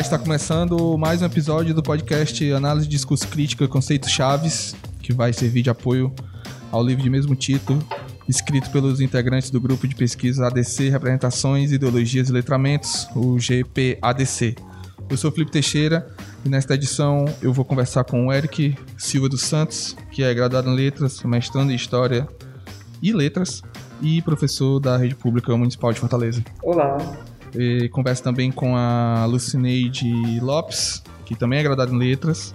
Está começando mais um episódio do podcast Análise de Discurso Crítica Conceitos Chaves, que vai servir de apoio ao livro de mesmo título, escrito pelos integrantes do grupo de pesquisa ADC Representações, Ideologias e Letramentos, o GPADC. Eu sou Felipe Teixeira e nesta edição eu vou conversar com o Eric Silva dos Santos, que é graduado em Letras, mestrando em História e Letras e professor da Rede Pública Municipal de Fortaleza. Olá. E converso também com a Lucineide Lopes, que também é graduada em Letras,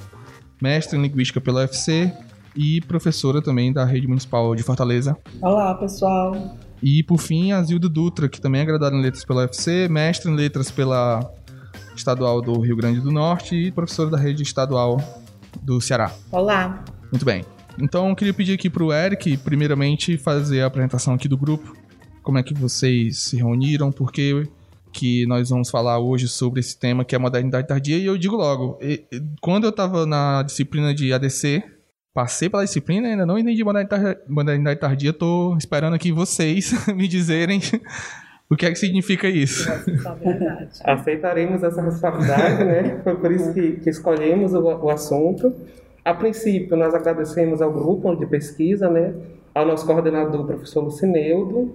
mestre em Linguística pela UFC e professora também da Rede Municipal de Fortaleza. Olá, pessoal. E por fim, a Zilda Dutra, que também é graduada em Letras pela UFC, mestre em Letras pela Estadual do Rio Grande do Norte e professora da Rede Estadual do Ceará. Olá. Muito bem. Então, eu queria pedir aqui para o Eric, primeiramente, fazer a apresentação aqui do grupo. Como é que vocês se reuniram, por que que nós vamos falar hoje sobre esse tema que é a modernidade tardia. E eu digo logo, quando eu estava na disciplina de ADC, passei pela disciplina, ainda não entendi modernidade tardia, estou esperando aqui vocês me dizerem o que é que significa isso. Aceitaremos essa responsabilidade, né? Foi por isso que, que escolhemos o, o assunto. A princípio, nós agradecemos ao grupo de pesquisa, né? Ao nosso coordenador, professor Lucineudo,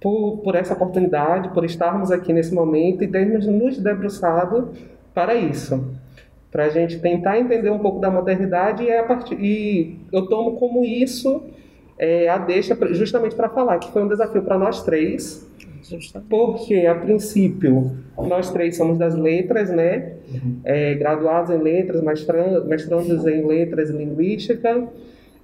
por, por essa oportunidade, por estarmos aqui nesse momento e termos nos debruçado para isso. Para a gente tentar entender um pouco da modernidade e, é a partir, e eu tomo como isso é, a deixa justamente para falar que foi um desafio para nós três, porque a princípio nós três somos das letras, né? É, graduados em letras, mestrandos em letras e linguística.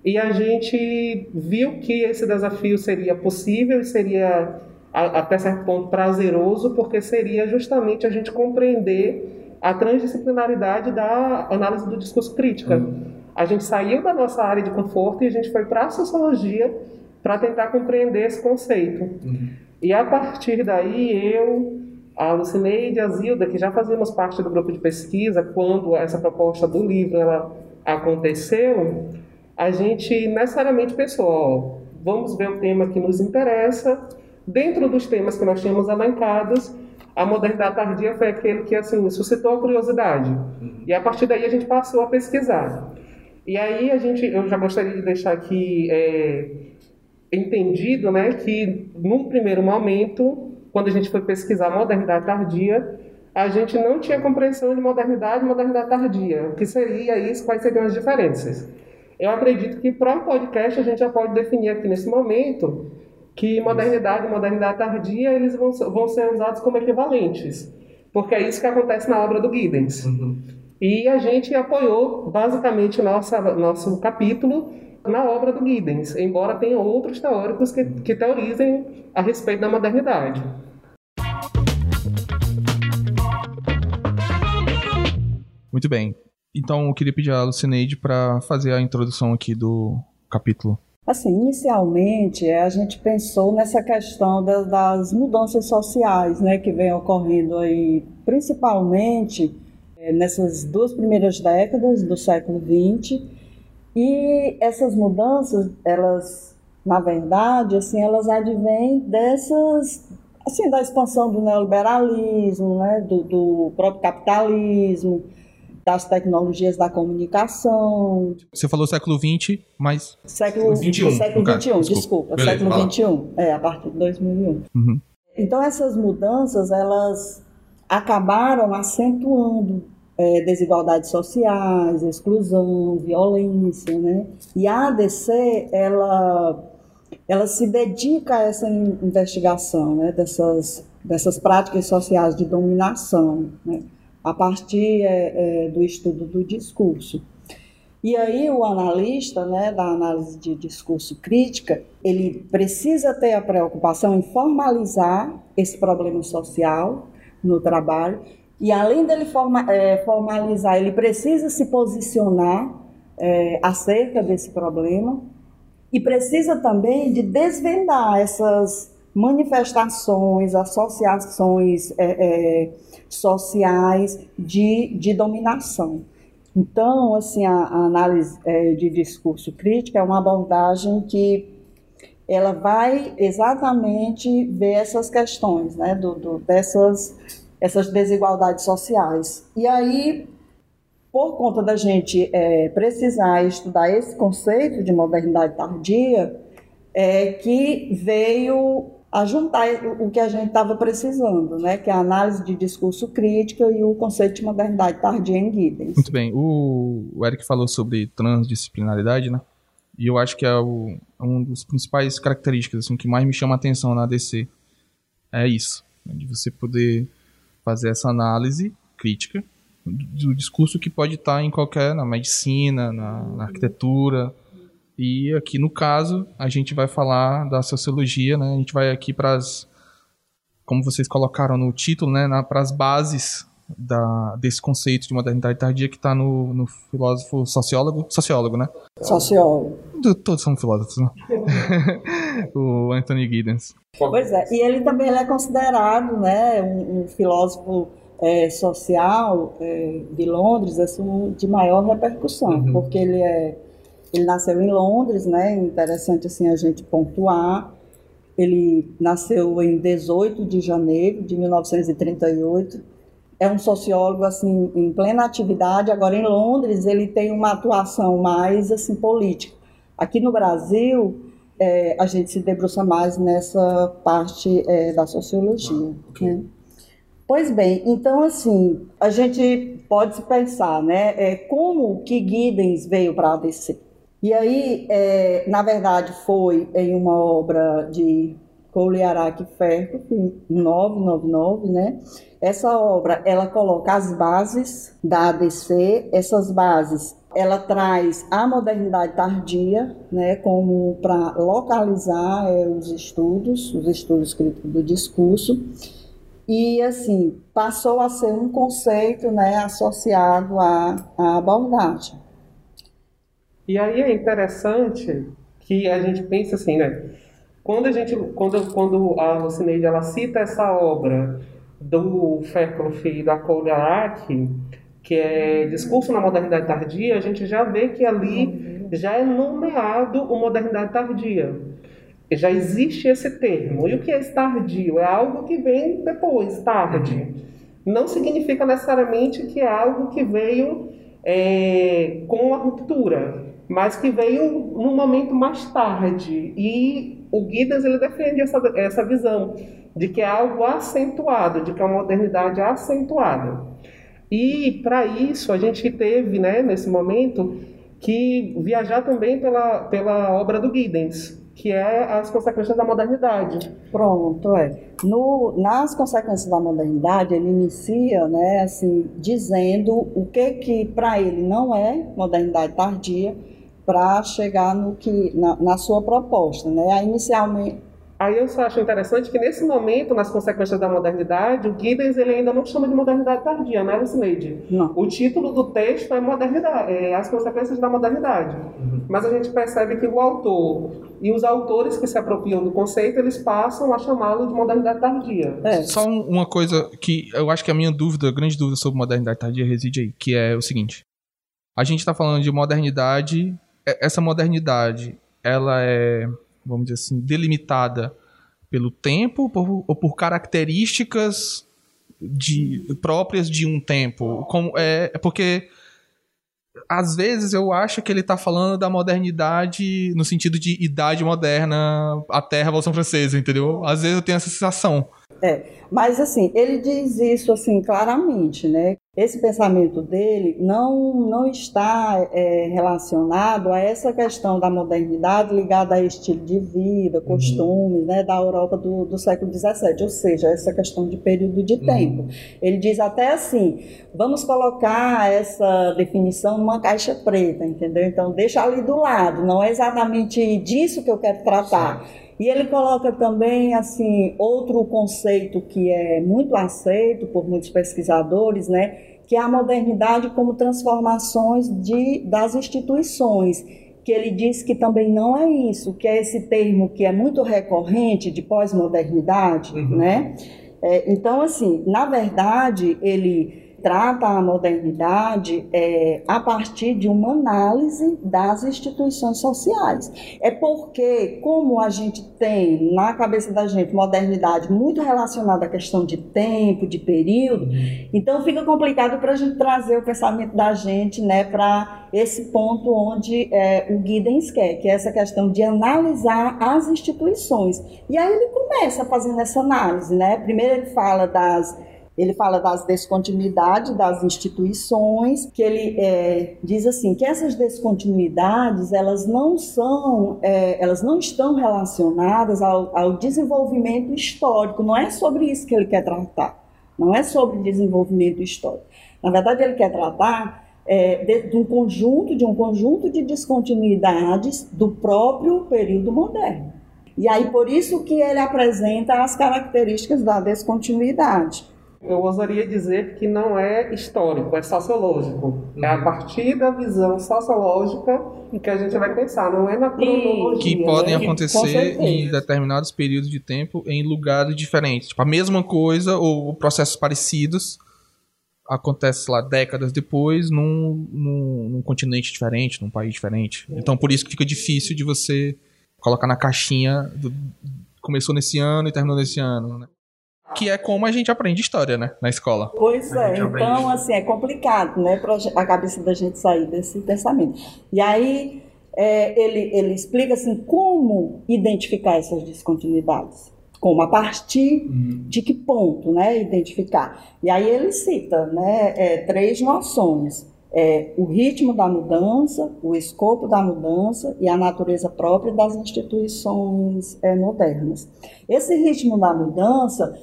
E a gente viu que esse desafio seria possível e seria, até certo ponto, prazeroso, porque seria justamente a gente compreender a transdisciplinaridade da análise do discurso crítica. Uhum. A gente saiu da nossa área de conforto e a gente foi para a sociologia para tentar compreender esse conceito. Uhum. E a partir daí, eu, a Lucineide e a Zilda, que já fazíamos parte do grupo de pesquisa quando essa proposta do livro ela aconteceu, a gente necessariamente pensou, ó, vamos ver o tema que nos interessa. Dentro dos temas que nós tínhamos elencados, a modernidade tardia foi aquele que assim suscitou a curiosidade. Uhum. E a partir daí a gente passou a pesquisar. E aí a gente, eu já gostaria de deixar aqui é, entendido, né, que num primeiro momento, quando a gente foi pesquisar modernidade tardia, a gente não tinha compreensão de modernidade e modernidade tardia. O que seria isso? Quais seriam as diferenças? Eu acredito que para um podcast a gente já pode definir aqui nesse momento que modernidade e modernidade tardia eles vão, vão ser usados como equivalentes, porque é isso que acontece na obra do Giddens. Uhum. E a gente apoiou basicamente nossa, nosso capítulo na obra do Giddens, embora tenha outros teóricos que, que teorizem a respeito da modernidade. Muito bem. Então eu queria pedir a Lucineide para fazer a introdução aqui do capítulo. Assim, inicialmente a gente pensou nessa questão das, das mudanças sociais, né, que vem ocorrendo aí, principalmente é, nessas duas primeiras décadas do século XX, e essas mudanças, elas, na verdade, assim, elas advêm dessas, assim, da expansão do neoliberalismo, né, do, do próprio capitalismo, das tecnologias da comunicação. Você falou século XX, mas... Século XXI. Século XXI, desculpa. desculpa Beleza, século XXI, é, a partir de 2001. Uhum. Então, essas mudanças, elas acabaram acentuando é, desigualdades sociais, exclusão, violência, né? E a ADC, ela, ela se dedica a essa investigação, né? Dessas, dessas práticas sociais de dominação, né? A partir é, é, do estudo do discurso. E aí o analista, né, da análise de discurso crítica, ele precisa ter a preocupação em formalizar esse problema social no trabalho e além dele forma, é, formalizar, ele precisa se posicionar é, acerca desse problema e precisa também de desvendar essas manifestações, associações é, é, sociais de, de dominação. Então, assim, a, a análise é, de discurso crítico é uma abordagem que ela vai exatamente ver essas questões, né, do, do, dessas essas desigualdades sociais. E aí, por conta da gente é, precisar estudar esse conceito de modernidade tardia, é, que veio a juntar o que a gente estava precisando, né, que é a análise de discurso crítico e o conceito de modernidade tardia em Giddens. Muito bem. O, Eric falou sobre transdisciplinaridade, né? E eu acho que é o, um dos principais características assim, que mais me chama a atenção na ADC. É isso, né, de você poder fazer essa análise crítica do discurso que pode estar em qualquer, na medicina, na, na arquitetura, e aqui no caso, a gente vai falar da sociologia, né? A gente vai aqui para as como vocês colocaram no título, né, para as bases da, desse conceito de modernidade tardia que está no, no, filósofo sociólogo, sociólogo, né? Sociólogo. Todos são filósofos, né? o Anthony Giddens. Pois é, e ele também ele é considerado, né, um, um filósofo é, social é, de Londres, assim, de maior repercussão, uhum. porque ele é ele nasceu em Londres, né? Interessante assim a gente pontuar. Ele nasceu em 18 de janeiro de 1938. É um sociólogo assim em plena atividade. Agora em Londres ele tem uma atuação mais assim política. Aqui no Brasil é, a gente se debruça mais nessa parte é, da sociologia. Né? Pois bem, então assim a gente pode pensar, né? É, como que Giddens veio para a ABC? E aí, é, na verdade, foi em uma obra de Koliarak Ferro, 999, né? Essa obra, ela coloca as bases da ADC, essas bases, ela traz a modernidade tardia, né, como para localizar é, os estudos, os estudos críticos do discurso, e assim, passou a ser um conceito, né, associado à, à abordagem. E aí é interessante que a gente pensa assim, né? Quando a gente, quando, quando a Lucineide ela cita essa obra do Fairclough e da Kolyarak, que é Discurso na Modernidade Tardia, a gente já vê que ali já é nomeado o Modernidade Tardia. Já existe esse termo. E o que é tardio? É algo que vem depois, tarde. Não significa necessariamente que é algo que veio é, com a ruptura mas que veio num momento mais tarde. E o Guidas ele defende essa, essa visão de que é algo acentuado, de que é uma modernidade acentuada. E para isso a gente teve, né, nesse momento, que viajar também pela, pela obra do Giddens, que é as consequências da modernidade. Pronto, é. No, nas consequências da modernidade, ele inicia, né, assim, dizendo o que que para ele não é modernidade tardia, para chegar no que na, na, sua proposta, né? Inicialmente Aí eu só acho interessante que nesse momento, nas consequências da modernidade, o Giddens ele ainda não chama de modernidade tardia, né, Lucineide? Não. O título do texto é modernidade, é as consequências da modernidade. Uhum. Mas a gente percebe que o autor e os autores que se apropriam do conceito, eles passam a chamá-lo de modernidade tardia. É. Só uma coisa que eu acho que a minha dúvida, a grande dúvida sobre modernidade tardia reside aí, que é o seguinte: a gente está falando de modernidade essa modernidade, ela é, vamos dizer assim, delimitada pelo tempo por, ou por características de, próprias de um tempo? Como, é, é porque às vezes eu acho que ele está falando da modernidade no sentido de idade moderna, a Terra, a Revolução Francesa, entendeu? Às vezes eu tenho essa sensação. É, mas assim, ele diz isso assim claramente, né? Esse pensamento dele não, não está é, relacionado a essa questão da modernidade ligada a estilo de vida, uhum. costumes, uhum. né, da Europa do, do século XVII, ou seja, essa questão de período de uhum. tempo. Ele diz até assim, vamos colocar essa definição numa caixa preta, entendeu? Então, deixa ali do lado, não é exatamente disso que eu quero tratar. E ele coloca também assim outro conceito que é muito aceito por muitos pesquisadores, né, que é a modernidade como transformações de, das instituições, que ele diz que também não é isso, que é esse termo que é muito recorrente de pós-modernidade, uhum. né? É, então, assim, na verdade, ele trata a modernidade é, a partir de uma análise das instituições sociais. É porque, como a gente tem na cabeça da gente modernidade muito relacionada à questão de tempo, de período, uhum. então fica complicado para a gente trazer o pensamento da gente né, para esse ponto onde é, o Giddens quer, que é essa questão de analisar as instituições. E aí ele começa fazendo essa análise. Né? Primeiro ele fala das ele fala das descontinuidades das instituições, que ele é, diz assim que essas descontinuidades elas não são, é, elas não estão relacionadas ao, ao desenvolvimento histórico. Não é sobre isso que ele quer tratar. Não é sobre desenvolvimento histórico. Na verdade, ele quer tratar é, de, de, um conjunto de um conjunto de descontinuidades do próprio período moderno. E aí por isso que ele apresenta as características da descontinuidade eu ousaria dizer que não é histórico, é sociológico. É a partir da visão sociológica que a gente vai pensar, não é na cronologia. Que podem né? acontecer em determinados períodos de tempo em lugares diferentes. Tipo, a mesma coisa ou processos parecidos acontece lá décadas depois num, num, num continente diferente, num país diferente. Então por isso que fica difícil de você colocar na caixinha do, começou nesse ano e terminou nesse ano, né? Que é como a gente aprende história, né, na escola. Pois é, então assim é complicado, né, para a cabeça da gente sair desse pensamento. E aí é, ele ele explica assim como identificar essas descontinuidades, como a partir uhum. de que ponto, né, identificar. E aí ele cita, né, é, três noções. É, o ritmo da mudança, o escopo da mudança e a natureza própria das instituições é, modernas. Esse ritmo da mudança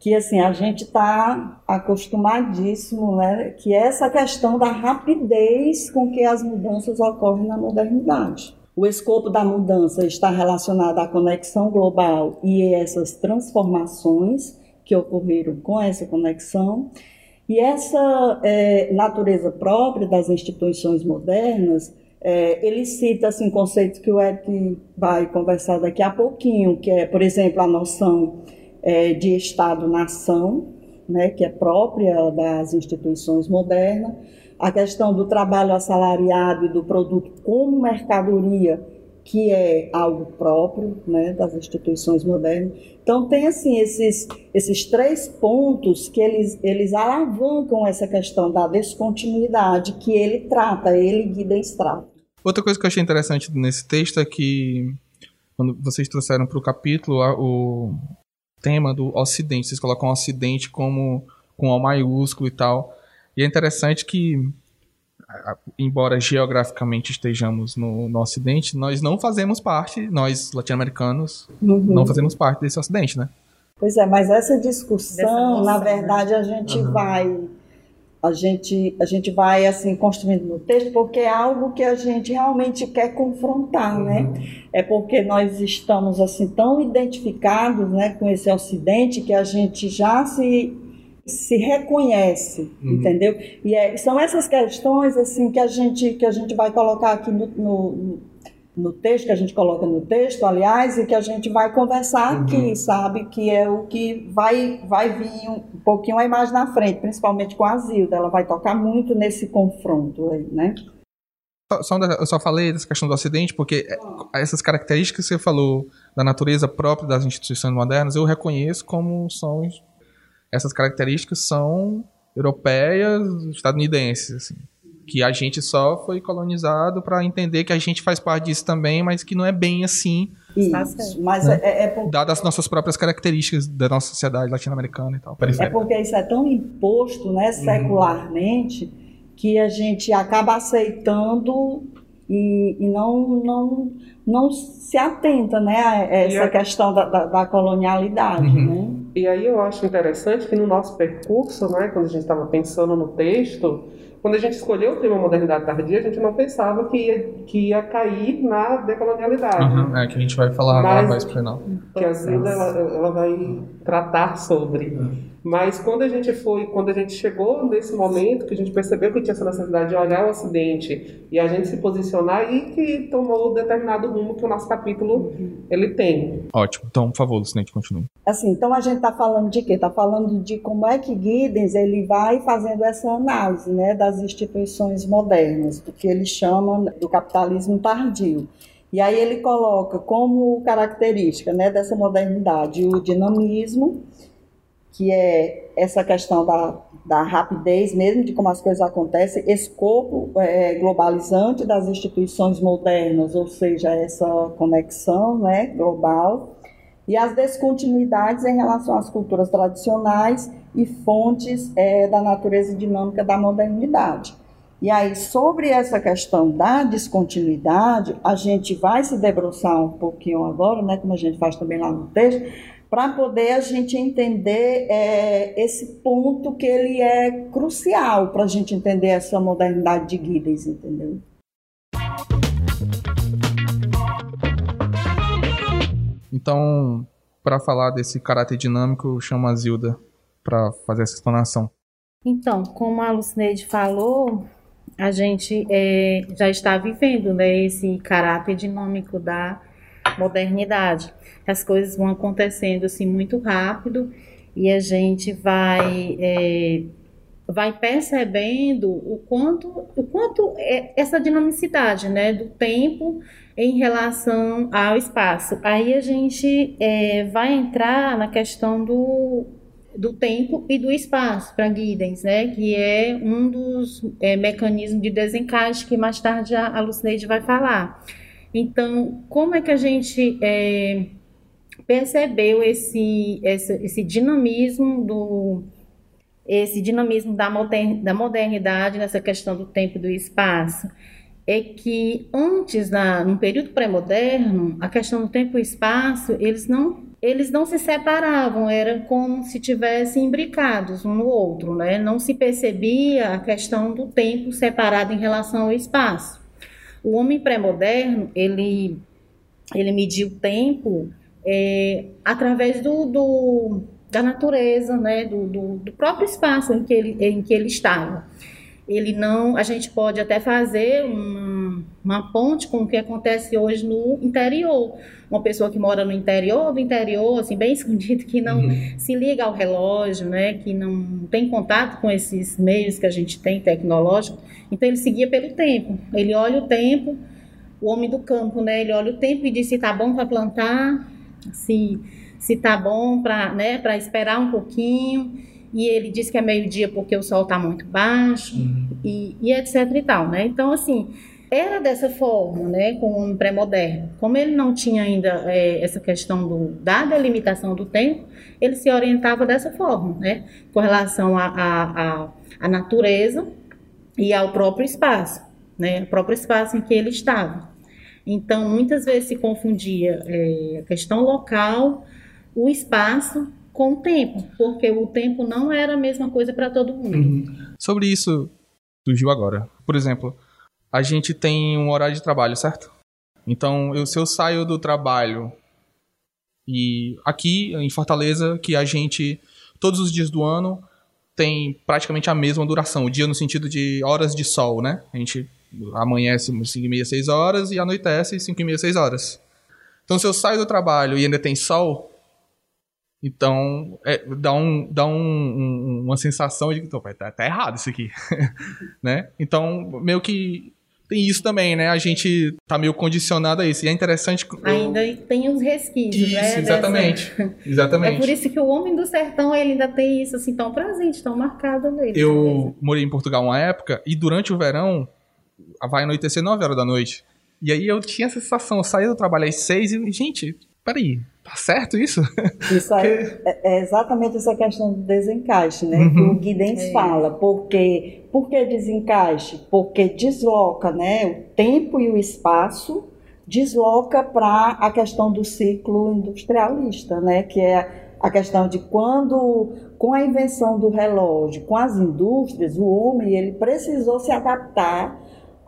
que assim a gente está acostumadíssimo, né? Que é essa questão da rapidez com que as mudanças ocorrem na modernidade. O escopo da mudança está relacionado à conexão global e essas transformações que ocorreram com essa conexão. E essa é, natureza própria das instituições modernas, é, ele cita assim, conceitos que o Eric vai conversar daqui a pouquinho, que é, por exemplo, a noção é, de Estado-nação, né, que é própria das instituições modernas, a questão do trabalho assalariado e do produto como mercadoria, que é algo próprio né, das instituições modernas. Então, tem assim esses, esses três pontos que eles, eles alavancam essa questão da descontinuidade que ele trata, ele guia trata. Outra coisa que eu achei interessante nesse texto é que, quando vocês trouxeram para o capítulo o, tema do Ocidente. Vocês colocam o Ocidente como com O maiúsculo e tal. E é interessante que, embora geograficamente estejamos no, no Ocidente, nós não fazemos parte, nós latino-americanos, uhum. não fazemos parte desse Ocidente, né? Pois é, mas essa discussão, na né? verdade, a gente uhum. vai a gente, a gente vai assim construindo no texto porque é algo que a gente realmente quer confrontar, né? uhum. né? É porque nós estamos assim tão identificados, né, com esse Ocidente que a gente já se se reconhece, uhum. entendeu? E é, são essas questões assim que a gente que a gente vai colocar aqui no, no no texto, que a gente coloca no texto, aliás, e que a gente vai conversar uhum. aqui, sabe? Que é o que vai, vai vir um, um pouquinho a imagem na frente, principalmente com a Zilda. Ela vai tocar muito nesse confronto aí, né? Só, eu só falei dessa questão do Ocidente porque essas características que você falou da natureza própria das instituições modernas, eu reconheço como são essas características são europeias, estadunidenses, assim que a gente só foi colonizado para entender que a gente faz parte disso também, mas que não é bem assim. Isso, mas né? é, é porque... Dadas as nossas próprias características da nossa sociedade latino-americana e tal. É porque isso é tão imposto, né, uhum. secularmente, uhum. que a gente acaba aceitando e, e, não, não, não se atenta né, a essa questão da, da, da colonialidade. Uhum. Né? E aí eu acho interessante que no nosso percurso, né, quando a gente estava pensando no texto, quando a gente escolheu o tema modernidade tardia, a gente não pensava que ia, que ia cair na decolonialidade. Uhum, é que a gente vai falar Mas, mais pro final. Que a Zilda ela, ela vai tratar sobre. Mas quando a gente foi, quando a gente chegou nesse momento que a gente percebeu que tinha essa necessidade de olhar o acidente e a gente se posicionar e que tomou o determinado rumo que o nosso capítulo ele tem. Ótimo. Então, por favor, Lucinete, continue. Assim, então a gente está falando de quê? Está falando de como é que Giddens ele vai fazendo essa análise, né, das instituições modernas, do que ele chama do capitalismo tardio. E aí ele coloca como característica, né, dessa modernidade o dinamismo que é essa questão da, da rapidez mesmo, de como as coisas acontecem, escopo é, globalizante das instituições modernas, ou seja, essa conexão né, global, e as descontinuidades em relação às culturas tradicionais e fontes é, da natureza dinâmica da modernidade. E aí, sobre essa questão da descontinuidade, a gente vai se debruçar um pouquinho agora, né, como a gente faz também lá no texto, para poder a gente entender é, esse ponto que ele é crucial para a gente entender essa modernidade de Giddens, entendeu? Então, para falar desse caráter dinâmico, eu chamo a Zilda para fazer essa explanação. Então, como a Lucineide falou, a gente é, já está vivendo né, esse caráter dinâmico da modernidade. As coisas vão acontecendo assim muito rápido e a gente vai é, vai percebendo o quanto o quanto é essa dinamicidade né do tempo em relação ao espaço aí a gente é, vai entrar na questão do, do tempo e do espaço para Giddens né que é um dos é, mecanismos de desencaixe que mais tarde a, a Lucineide vai falar então, como é que a gente é, percebeu esse, esse, esse, dinamismo do esse dinamismo da, da modernidade nessa questão do tempo e do espaço? É que antes, na, no período pré-moderno, a questão do tempo e espaço, eles não eles não se separavam, era como se tivessem imbricados um no outro, né? Não se percebia a questão do tempo separado em relação ao espaço. O homem pré-moderno, ele, ele mediu o tempo é, através do, do, da natureza, né, do, do, do, próprio espaço em que, ele, em que ele estava. Ele não, a gente pode até fazer uma, uma ponte com o que acontece hoje no interior. Uma pessoa que mora no interior do interior, assim, bem escondido, que não uhum. se liga ao relógio, né, que não tem contato com esses meios que a gente tem tecnológicos, então ele seguia pelo tempo. Ele olha o tempo, o homem do campo, né? Ele olha o tempo e diz se tá bom para plantar, se se tá bom para, né, para esperar um pouquinho. E ele diz que é meio-dia porque o sol está muito baixo uhum. e, e etc e tal, né? Então assim, era dessa forma, né, com o homem pré-moderno. Como ele não tinha ainda é, essa questão do, da delimitação do tempo, ele se orientava dessa forma, né, com relação à natureza e ao próprio espaço, né? O próprio espaço em que ele estava. Então, muitas vezes se confundia é, a questão local, o espaço com o tempo, porque o tempo não era a mesma coisa para todo mundo. Uhum. Sobre isso, surgiu agora. Por exemplo, a gente tem um horário de trabalho, certo? Então, eu, se eu saio do trabalho e aqui em Fortaleza, que a gente, todos os dias do ano, tem praticamente a mesma duração. O dia no sentido de horas de sol, né? A gente amanhece 5 e meia, 6 horas e anoitece 5 e meia, 6 horas. Então, se eu saio do trabalho e ainda tem sol, então é, dá, um, dá um, um, uma sensação de que tá, tá errado isso aqui, né? Então, meio que tem isso também, né? A gente tá meio condicionado a isso. E é interessante. Ainda tem os resquícios, isso, né? Exatamente. Dessa... Exatamente. É por isso que o homem do sertão ele ainda tem isso assim tão presente, tão marcado nele. Eu morei em Portugal uma época e durante o verão vai anoitecer 9 horas da noite. E aí eu tinha essa sensação, eu saía do trabalho às 6 e, gente, peraí, Tá certo isso? Isso aí é, é, exatamente essa questão do desencaixe, né? Uhum. Que o Guidens é. fala. Porque, por que desencaixe? Porque desloca né, o tempo e o espaço, desloca para a questão do ciclo industrialista, né? Que é a questão de quando, com a invenção do relógio, com as indústrias, o homem ele precisou se adaptar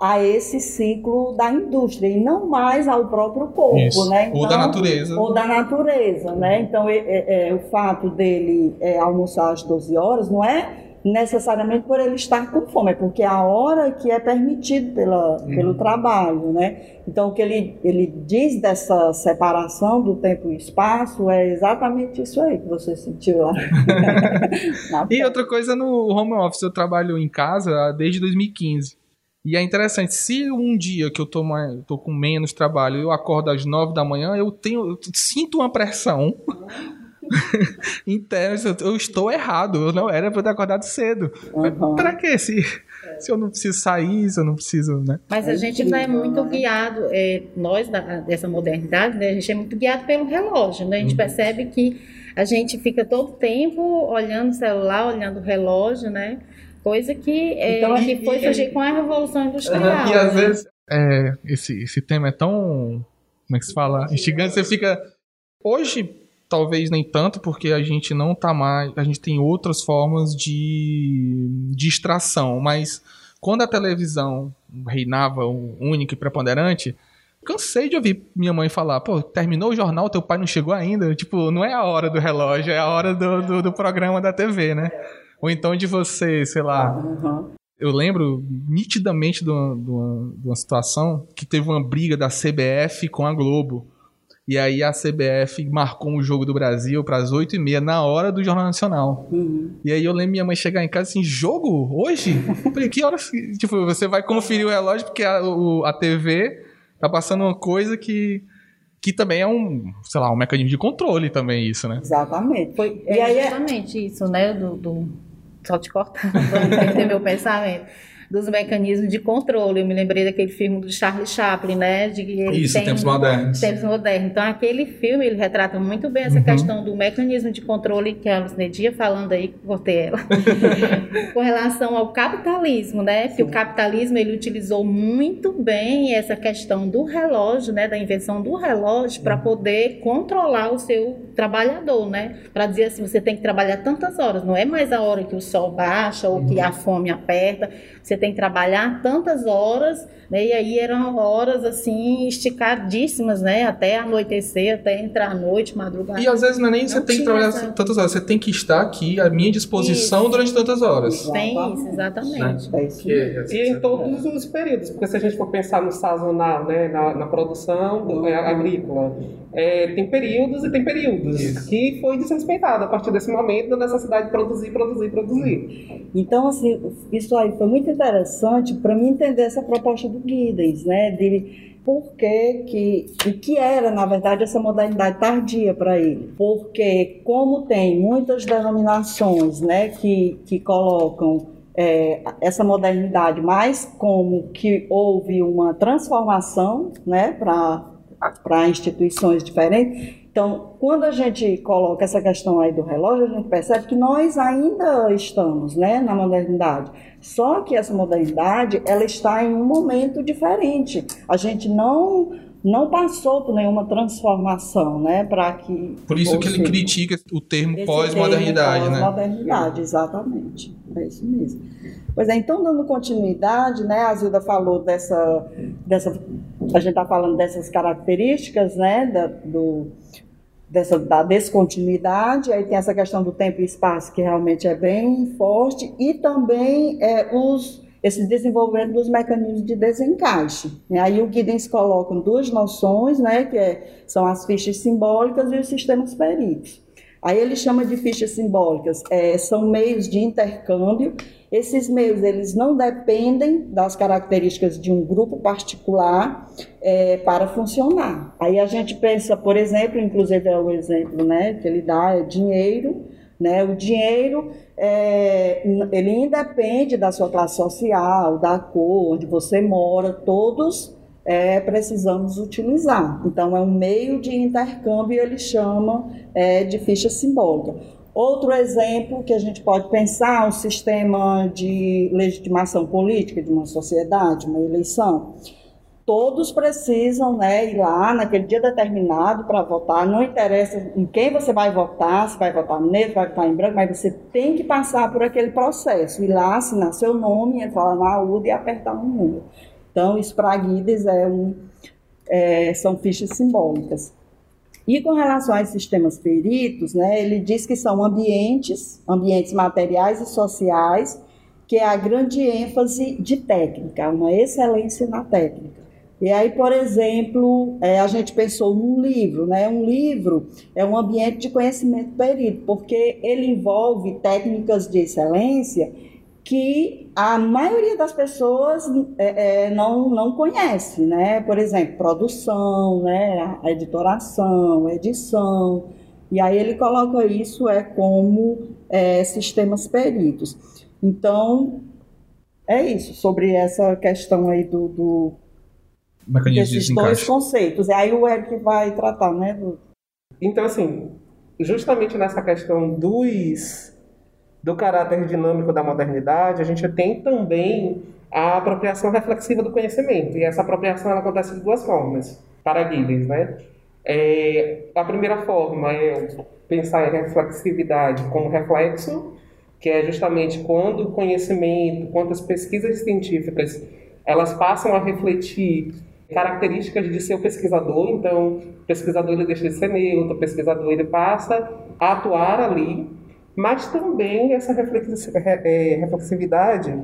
a esse ciclo da indústria e não mais ao próprio corpo, Isso. né? Então, ou da então, natureza. Ou da natureza, né? Então, é, é, é, o fato dele é, almoçar às 12 horas não é necessariamente por ele estar com fome, é porque é a hora que é permitido pela, uhum. pelo trabalho, né? Então, o que ele, ele diz dessa separação do tempo e espaço é exatamente isso aí que você sentiu lá. e outra coisa, no home office, eu trabalho em casa desde 2015. E é interessante, se um dia que eu tô, mais, tô com menos trabalho, eu acordo às nove da manhã, eu tenho eu sinto uma pressão interna, eu estou errado, eu não era para ter acordado cedo. Uhum. Para que se, se eu não preciso sair, se eu não preciso, né? Mas a gente não é muito guiado, é, nós da, dessa modernidade, né, a gente é muito guiado pelo relógio, né? A gente uhum. percebe que a gente fica todo tempo olhando o celular, olhando o relógio, né? Coisa que, é, então, que foi surgir com a Revolução Industrial. E às né? vezes é, esse, esse tema é tão. Como é que se fala? Instigante, você fica. Hoje, talvez nem tanto, porque a gente não tá mais. A gente tem outras formas de distração, mas quando a televisão reinava única e preponderante. Cansei de ouvir minha mãe falar, pô, terminou o jornal, teu pai não chegou ainda. Tipo, não é a hora do relógio, é a hora do, do, do programa da TV, né? Ou então de você, sei lá. Uhum. Eu lembro nitidamente de uma, de, uma, de uma, situação que teve uma briga da CBF com a Globo. E aí a CBF marcou um jogo do Brasil para as 8h30 na hora do Jornal Nacional. Uhum. E aí eu lembro minha mãe chegar em casa assim, jogo? Hoje? falei, que horas? tipo, você vai conferir o relógio porque a, o, a TV tá passando uma coisa que que também é um, sei lá, um mecanismo de controle também isso, né? Exatamente. Foi, é e aí é exatamente isso, né, do, do só te cortando, para entender meu pensamento dos mecanismos de controle. Eu me lembrei daquele filme do Charlie Chaplin, né? De Isso, tem, Tempos Modernos. Tempos Modernos. Então, aquele filme, ele retrata muito bem essa uhum. questão do mecanismo de controle que a Lucinedia falando aí, cortei ela, com relação ao capitalismo, né? Que o capitalismo, ele utilizou muito bem essa questão do relógio, né? Da invenção do relógio para uhum. poder controlar o seu trabalhador, né? Para dizer assim, você tem que trabalhar tantas horas, não é mais a hora que o sol baixa ou que uhum. a fome aperta, você tem que trabalhar tantas horas, né? E aí eram horas assim esticadíssimas, né? Até anoitecer, até entrar à noite, madrugada. E às vezes não é nem não você tem que trabalhar essa... tantas horas, você tem que estar aqui à minha disposição isso. durante tantas horas. Tem isso, exatamente. Né? É isso. E em todos os períodos, porque se a gente for pensar no sazonal, né? Na, na produção é, agrícola, é, tem períodos e tem períodos isso. que foi desrespeitado a partir desse momento da necessidade de produzir, produzir, produzir. Então, assim, isso aí foi muito interessante para mim entender essa proposta do Guidens, né? De por que, que o que era, na verdade, essa modalidade tardia para ele. Porque, como tem muitas denominações né, que, que colocam é, essa modernidade mais como que houve uma transformação né, para instituições diferentes, então, quando a gente coloca essa questão aí do relógio, a gente percebe que nós ainda estamos né, na modernidade. Só que essa modernidade, ela está em um momento diferente. A gente não não passou por nenhuma transformação, né, para que Por isso que ele critica o termo pós-modernidade, pós né? Pós-modernidade, exatamente. É isso mesmo. Pois é, então dando continuidade, né, a Zilda falou dessa dessa a gente está falando dessas características, né, da, do dessa, da descontinuidade, aí tem essa questão do tempo e espaço que realmente é bem forte, e também é, os, esse desenvolvimento dos mecanismos de desencaixe. E aí o Giddens coloca duas noções, né, que é, são as fichas simbólicas e os sistemas peritos. Aí ele chama de fichas simbólicas, é, são meios de intercâmbio esses meios eles não dependem das características de um grupo particular é, para funcionar. Aí a gente pensa, por exemplo, inclusive é o exemplo né, que ele dá, é dinheiro. Né? O dinheiro é, ele independe da sua classe social, da cor, onde você mora, todos é, precisamos utilizar. Então, é um meio de intercâmbio, ele chama é, de ficha simbólica. Outro exemplo que a gente pode pensar, um sistema de legitimação política de uma sociedade, uma eleição. Todos precisam né, ir lá naquele dia determinado para votar, não interessa em quem você vai votar, se vai votar negro, vai votar em branco, mas você tem que passar por aquele processo, ir lá, assinar seu nome, entrar na URA e apertar um número. Então, isso para Guides é um, é, são fichas simbólicas. E com relação aos sistemas peritos, né, ele diz que são ambientes, ambientes materiais e sociais, que é a grande ênfase de técnica, uma excelência na técnica. E aí, por exemplo, é, a gente pensou num livro, né? Um livro é um ambiente de conhecimento perito, porque ele envolve técnicas de excelência que a maioria das pessoas é, é, não, não conhece, né? Por exemplo, produção, né? A editoração, edição. E aí ele coloca isso é como é, sistemas peritos. Então, é isso, sobre essa questão aí do, do desses de dois conceitos. E aí o Eric vai tratar, né? Do... Então, assim, justamente nessa questão dos do caráter dinâmico da modernidade, a gente tem também a apropriação reflexiva do conhecimento. E essa apropriação acontece de duas formas, para Giddens, né? É, a primeira forma é pensar em reflexividade como reflexo, que é justamente quando o conhecimento, quando as pesquisas científicas, elas passam a refletir características de seu pesquisador, então o pesquisador ele deixa de ser neutro, o pesquisador ele passa a atuar ali, mas também essa é, reflexividade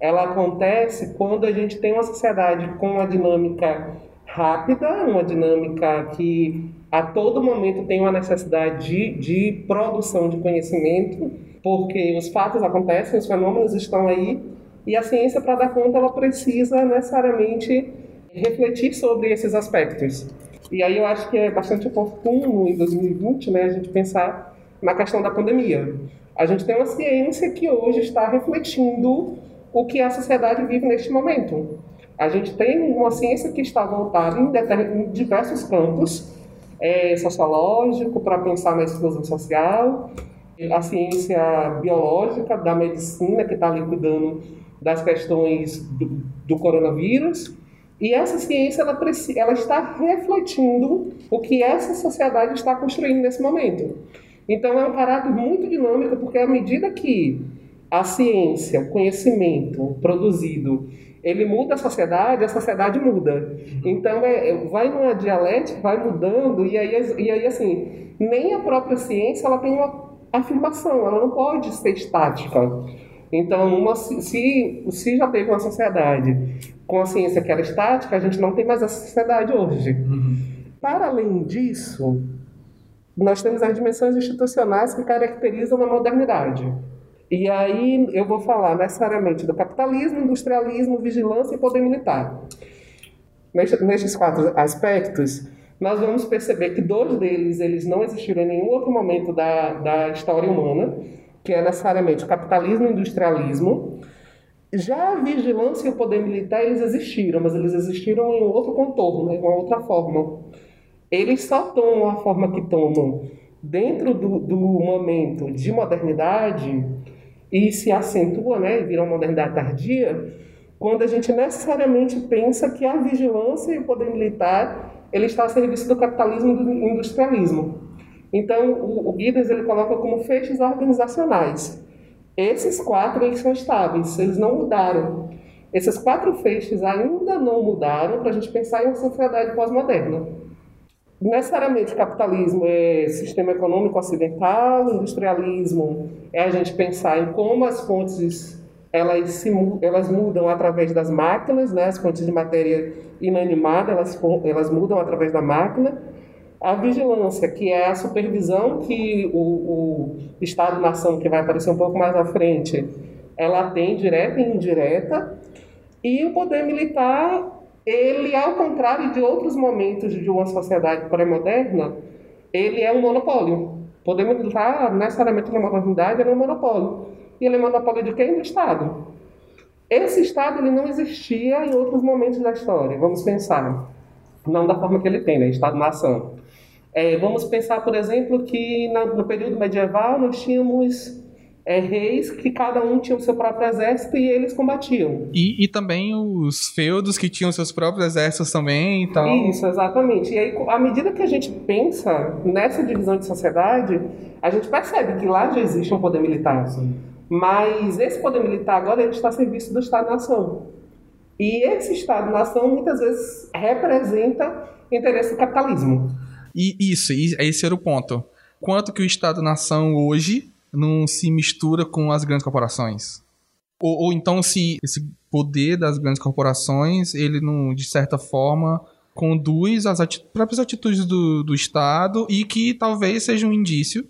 ela acontece quando a gente tem uma sociedade com uma dinâmica rápida, uma dinâmica que a todo momento tem uma necessidade de, de produção de conhecimento, porque os fatos acontecem, os fenômenos estão aí, e a ciência, para dar conta, ela precisa necessariamente refletir sobre esses aspectos. E aí eu acho que é bastante oportuno em 2020 né, a gente pensar na questão da pandemia. A gente tem uma ciência que hoje está refletindo o que a sociedade vive neste momento. A gente tem uma ciência que está voltada em, diversos campos, é, sociológico, para pensar na exclusão social, a ciência biológica, da medicina, que está ali cuidando das questões do, do coronavírus, e essa ciência ela, ela está refletindo o que essa sociedade está construindo nesse momento. Então é um caráter muito dinâmico, porque à medida que a ciência, o conhecimento produzido, ele muda a sociedade, a sociedade muda. Então é, é vai numa dialética, vai mudando, e aí, e aí assim, nem a própria ciência ela tem uma afirmação, ela não pode ser estática. Então, uma, se, se já teve uma sociedade com a ciência que era estática, a gente não tem mais essa sociedade hoje. Uhum. Para além disso, nós temos as dimensões institucionais que caracterizam a modernidade. E aí eu vou falar necessariamente do capitalismo, industrialismo, vigilância e poder militar. Nestes quatro aspectos, nós vamos perceber que dois deles eles não existiram em nenhum outro momento da, da história humana que é necessariamente o capitalismo e o industrialismo. Já a vigilância e o poder militar, eles existiram, mas eles existiram em outro contorno, né, uma outra forma. Eles só tomam a forma que tomam dentro do, do momento de modernidade e se acentua, né, vira uma modernidade tardia, quando a gente necessariamente pensa que a vigilância e o poder militar ele está a serviço do capitalismo e do industrialismo. Então, o, o ele coloca como feixes organizacionais. Esses quatro eles são estáveis, eles não mudaram. Esses quatro feixes ainda não mudaram para a gente pensar em uma sociedade pós-moderna. Necessariamente, capitalismo é sistema econômico ocidental, industrialismo é a gente pensar em como as fontes elas, se, elas mudam através das máquinas, né? as fontes de matéria inanimada elas, elas mudam através da máquina a vigilância, que é a supervisão que o, o Estado-nação, que vai aparecer um pouco mais à frente, ela tem direta e indireta, e o poder militar, ele, ao contrário de outros momentos de uma sociedade pré-moderna, ele é um monopólio. O poder militar, necessariamente na modernidade, ele é um monopólio. E ele é monopólio de quem? Do Estado. Esse Estado ele não existia em outros momentos da história. Vamos pensar. Não da forma que ele tem, né? Estado-nação. É, vamos pensar, por exemplo, que no período medieval nós tínhamos é, reis que cada um tinha o seu próprio exército e eles combatiam. E, e também os feudos que tinham seus próprios exércitos também e tal. Isso, exatamente. E aí, à medida que a gente pensa nessa divisão de sociedade, a gente percebe que lá já existe um poder militar. Sim. Mas esse poder militar agora ele está a serviço do Estado-nação. E esse Estado-nação muitas vezes representa interesse do capitalismo. E isso, esse era o ponto. Quanto que o Estado-nação hoje não se mistura com as grandes corporações? Ou, ou, então se esse poder das grandes corporações, ele não, de certa forma, conduz às ati próprias atitudes do, do Estado e que talvez seja um indício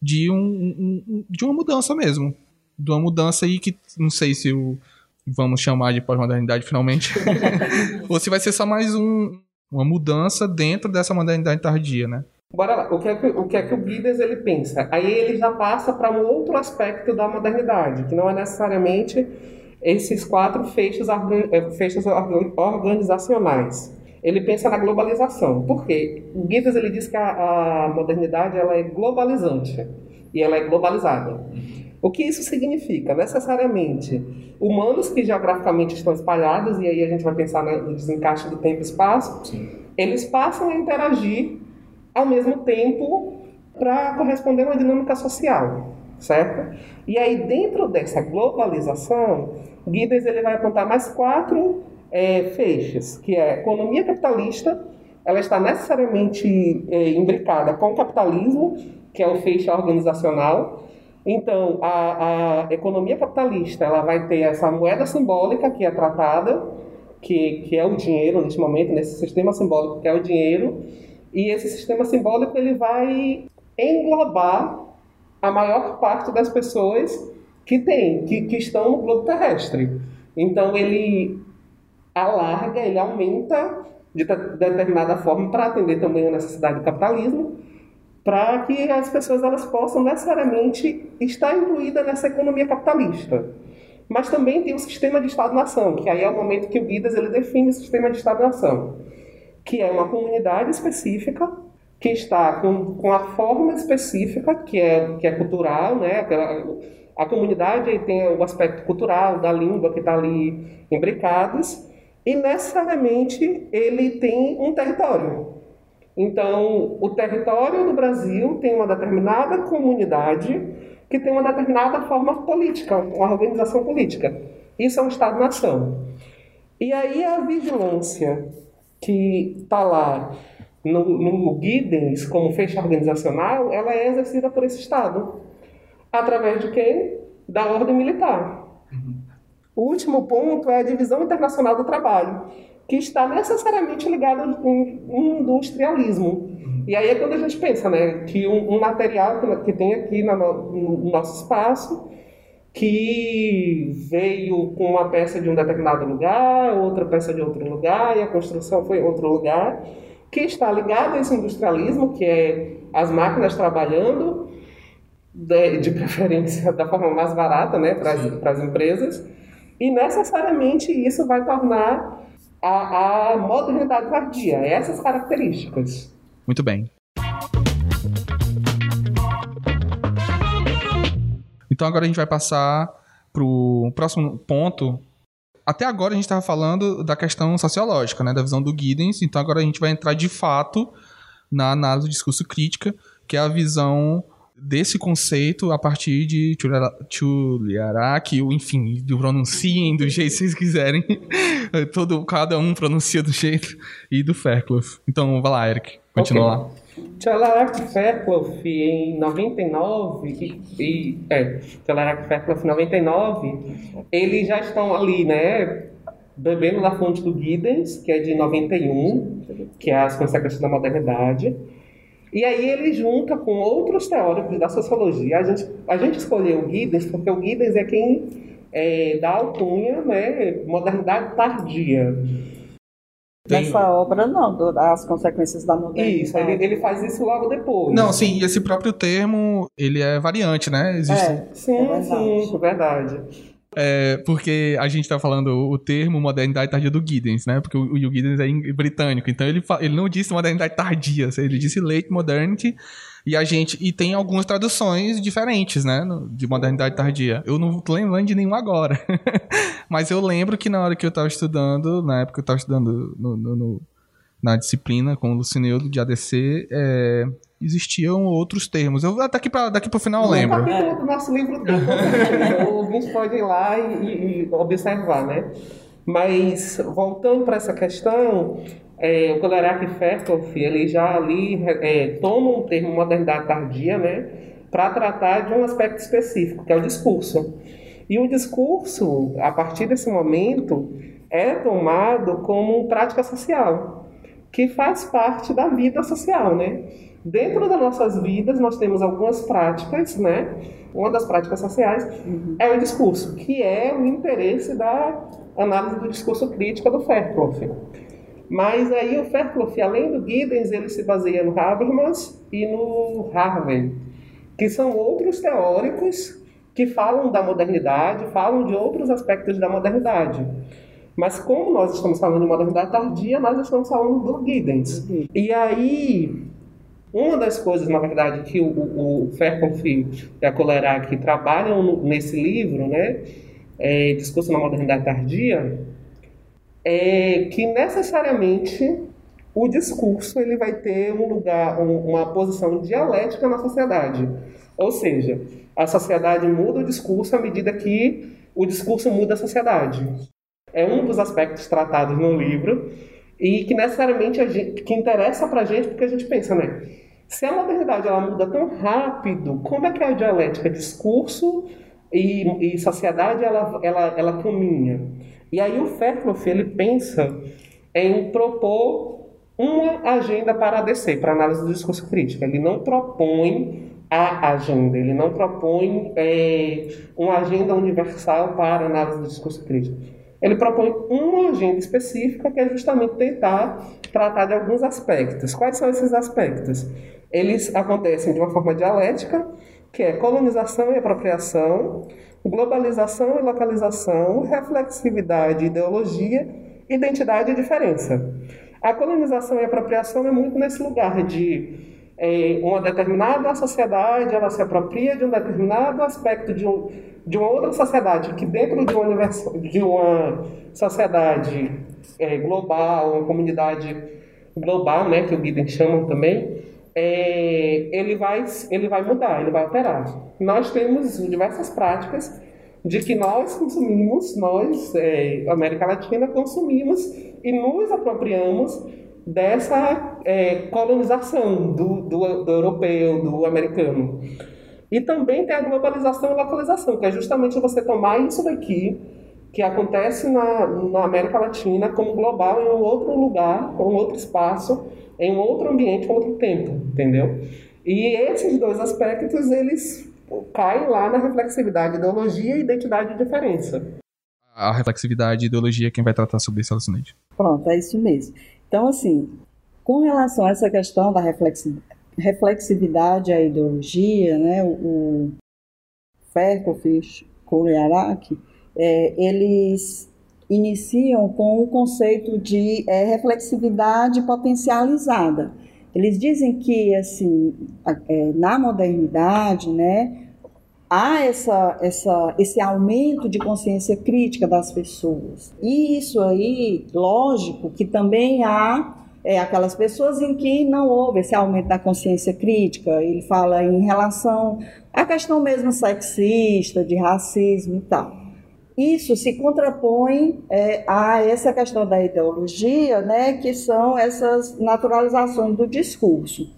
de, um, um, de uma mudança mesmo. De uma mudança aí que não sei se o vamos chamar de pós-modernidade finalmente, ou se vai ser só mais um, uma mudança dentro dessa modernidade tardia, né? Bora lá. O que é que o, que é que o Guides ele pensa? Aí ele já passa para um outro aspecto da modernidade, que não é necessariamente esses quatro feixes, eh, feixes organizacionais. Ele pensa na globalização. Por quê? O Guides ele diz que a, a modernidade ela é globalizante e ela é globalizada. O que isso significa? Necessariamente, humanos que geograficamente estão espalhados, e aí a gente vai pensar no desencaixe do tempo e espaço, Sim. eles passam a interagir ao mesmo tempo para corresponder a uma dinâmica social, certo? E aí, dentro dessa globalização, Giddens ele vai apontar mais quatro é, feixes, que é a economia capitalista, ela está necessariamente é, imbricada com o capitalismo, que é o feixe organizacional, então, a, a economia capitalista ela vai ter essa moeda simbólica que é tratada, que, que é o dinheiro neste momento, nesse sistema simbólico que é o dinheiro, e esse sistema simbólico ele vai englobar a maior parte das pessoas que tem, que, que estão no globo terrestre. Então ele alarga, ele aumenta de determinada forma para atender também a necessidade do capitalismo, para que as pessoas elas possam necessariamente estar incluídas nessa economia capitalista. Mas também tem o sistema de Estado-nação, que aí é o momento que o Guidas ele define o sistema de Estado-nação, que é uma comunidade específica que está com, com a forma específica, que é, que é cultural, né? Aquela, a comunidade tem o aspecto cultural, da língua que está ali imbricados, e necessariamente ele tem um território. Então, o território do Brasil tem uma determinada comunidade que tem uma determinada forma política, uma organização política. Isso é um Estado-nação. E aí a vigilância que está lá no, no Guidens, como feixa organizacional, ela é exercida por esse Estado. Através de quem? Da ordem militar. Uhum. O último ponto é a divisão internacional do trabalho que está necessariamente ligado com um industrialismo. E aí é quando a gente pensa, né, que um, um material que, que, tem aqui no, no, nosso espaço, que veio com uma peça de um determinado lugar, outra peça de outro lugar, e a construção foi em outro lugar, que está ligado a esse industrialismo, que é as máquinas trabalhando, de, de preferência da forma mais barata, né, para as empresas, e necessariamente isso vai tornar a, a modernidade tardia, essas características. Muito bem. Então agora a gente vai passar para o próximo ponto. Até agora a gente estava falando da questão sociológica, né, da visão do Giddens. Então agora a gente vai entrar de fato na análise do discurso crítica, que é a visão desse conceito a partir de Chuliarak, enfim, do pronunciem do jeito que vocês quiserem. Todo, cada um pronuncia do jeito. E do Fairclough. Então, vai lá, Eric. Continua okay. lá. Chalarak Fairclough em 99 e, é, Chalarak Fairclough em 99, eles já estão ali, né, bebendo da fonte do Giddens, que é de 91, que é as consequências da modernidade. E aí ele junta com outros teóricos da sociologia. A gente, a gente escolheu o Giddens porque o Giddens é quem é, dá alcunha, né, modernidade tardia. Tem... Nessa obra, não, as consequências da modernidade. Isso, ele, ele faz isso logo depois. Não, sim, esse próprio termo, ele é variante, né? Existe... É, sim, é verdade. sim, é verdade. É, porque a gente tá falando o termo modernidade tardia do Giddens, né? Porque o, o Giddens é britânico, então ele, ele não disse modernidade tardia, ele disse late modernity. E a gente e tem algumas traduções diferentes, né, de modernidade tardia. Eu não tô lembrando de nenhuma agora. Mas eu lembro que na hora que eu tava estudando, na época que eu tava estudando no, no, no na disciplina com o Lucineudo de ADC, é, existiam outros termos. Eu daqui para daqui pro final eu lembro. No capítulo do nosso livro tem, o ouvinte pode ir lá e, e, observar, né? Mas, voltando para essa questão, é, o Kolerak Ferkoff, ele já ali é, toma um termo modernidade tardia, né, para tratar de um aspecto específico, que é o discurso. E o discurso, a partir desse momento, é tomado como prática social, que faz parte da vida social, né? Dentro das nossas vidas, nós temos algumas práticas, né? Uma das práticas sociais uhum. é o discurso, que é o interesse da análise do discurso crítico do Fairclough. Mas aí o Fairclough, além do Giddens, ele se baseia no Habermas e no Harvey, que são outros teóricos que falam da modernidade, falam de outros aspectos da modernidade. Mas como nós estamos falando de modernidade tardia, nós estamos falando do Giddens. Uhum. E aí, uma das coisas, na verdade, que o, o, Fairclough e a Colerac trabalham nesse livro, né, é, Discurso na Modernidade Tardia, é que necessariamente o discurso ele vai ter um lugar, um, uma posição dialética na sociedade. Ou seja, a sociedade muda o discurso à medida que o discurso muda a sociedade. É um dos aspectos tratados no livro e que necessariamente gente, que interessa para a gente porque a gente pensa, né? Se a modernidade ela muda tão rápido, como é que a dialética discurso e, e sociedade ela, ela, ela caminha? E aí o Fairclough ele pensa em propor uma agenda para a DC, para análise do discurso crítico. Ele não propõe a agenda, ele não propõe é, uma agenda universal para análise do discurso crítico. Ele propõe uma agenda específica que é justamente tentar tratar de alguns aspectos. Quais são esses aspectos? Eles acontecem de uma forma dialética, que é colonização e apropriação, globalização e localização, reflexividade ideologia, identidade e diferença. A colonização e apropriação é muito nesse lugar de é, uma determinada sociedade ela se apropria de um determinado aspecto de, um, de uma outra sociedade que dentro de uma, de uma sociedade é, global, uma comunidade global, né, que o Giddens chama também, é, ele, vai, ele vai mudar, ele vai alterar. Nós temos diversas práticas de que nós consumimos, nós, é, América Latina, consumimos e nos apropriamos dessa é, colonização do, do, do, europeu, do americano. E também tem a globalização e localização, que é justamente você tomar isso daqui, que acontece na, na América Latina, como global em um outro lugar, um outro espaço, em um outro ambiente, outro tempo, entendeu? E esses dois aspectos, eles caem lá na reflexividade, ideologia, identidade e diferença. A reflexividade e ideologia, quem vai tratar sobre isso, Alcineide? Pronto, é isso mesmo. Então, assim, com relação a essa questão da reflexividade à ideologia, né, o, o Ferkofish, Kouriarak, é, eles iniciam com o conceito de é, reflexividade potencializada. Eles dizem que, assim, é, na modernidade, né, há essa, essa, esse aumento de consciência crítica das pessoas. E isso aí, lógico, que também há é, aquelas pessoas em que não houve esse aumento da consciência crítica. Ele fala em relação à questão mesmo sexista, de racismo e tal. Isso se contrapõe é, a essa questão da ideologia, né, que são essas naturalizações do discurso.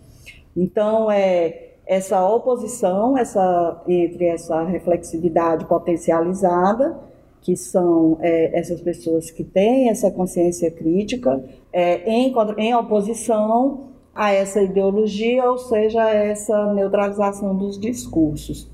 Então, é essa oposição essa, entre essa reflexividade potencializada, que são é, essas pessoas que têm essa consciência crítica, é, em, em oposição a essa ideologia, ou seja, essa neutralização dos discursos.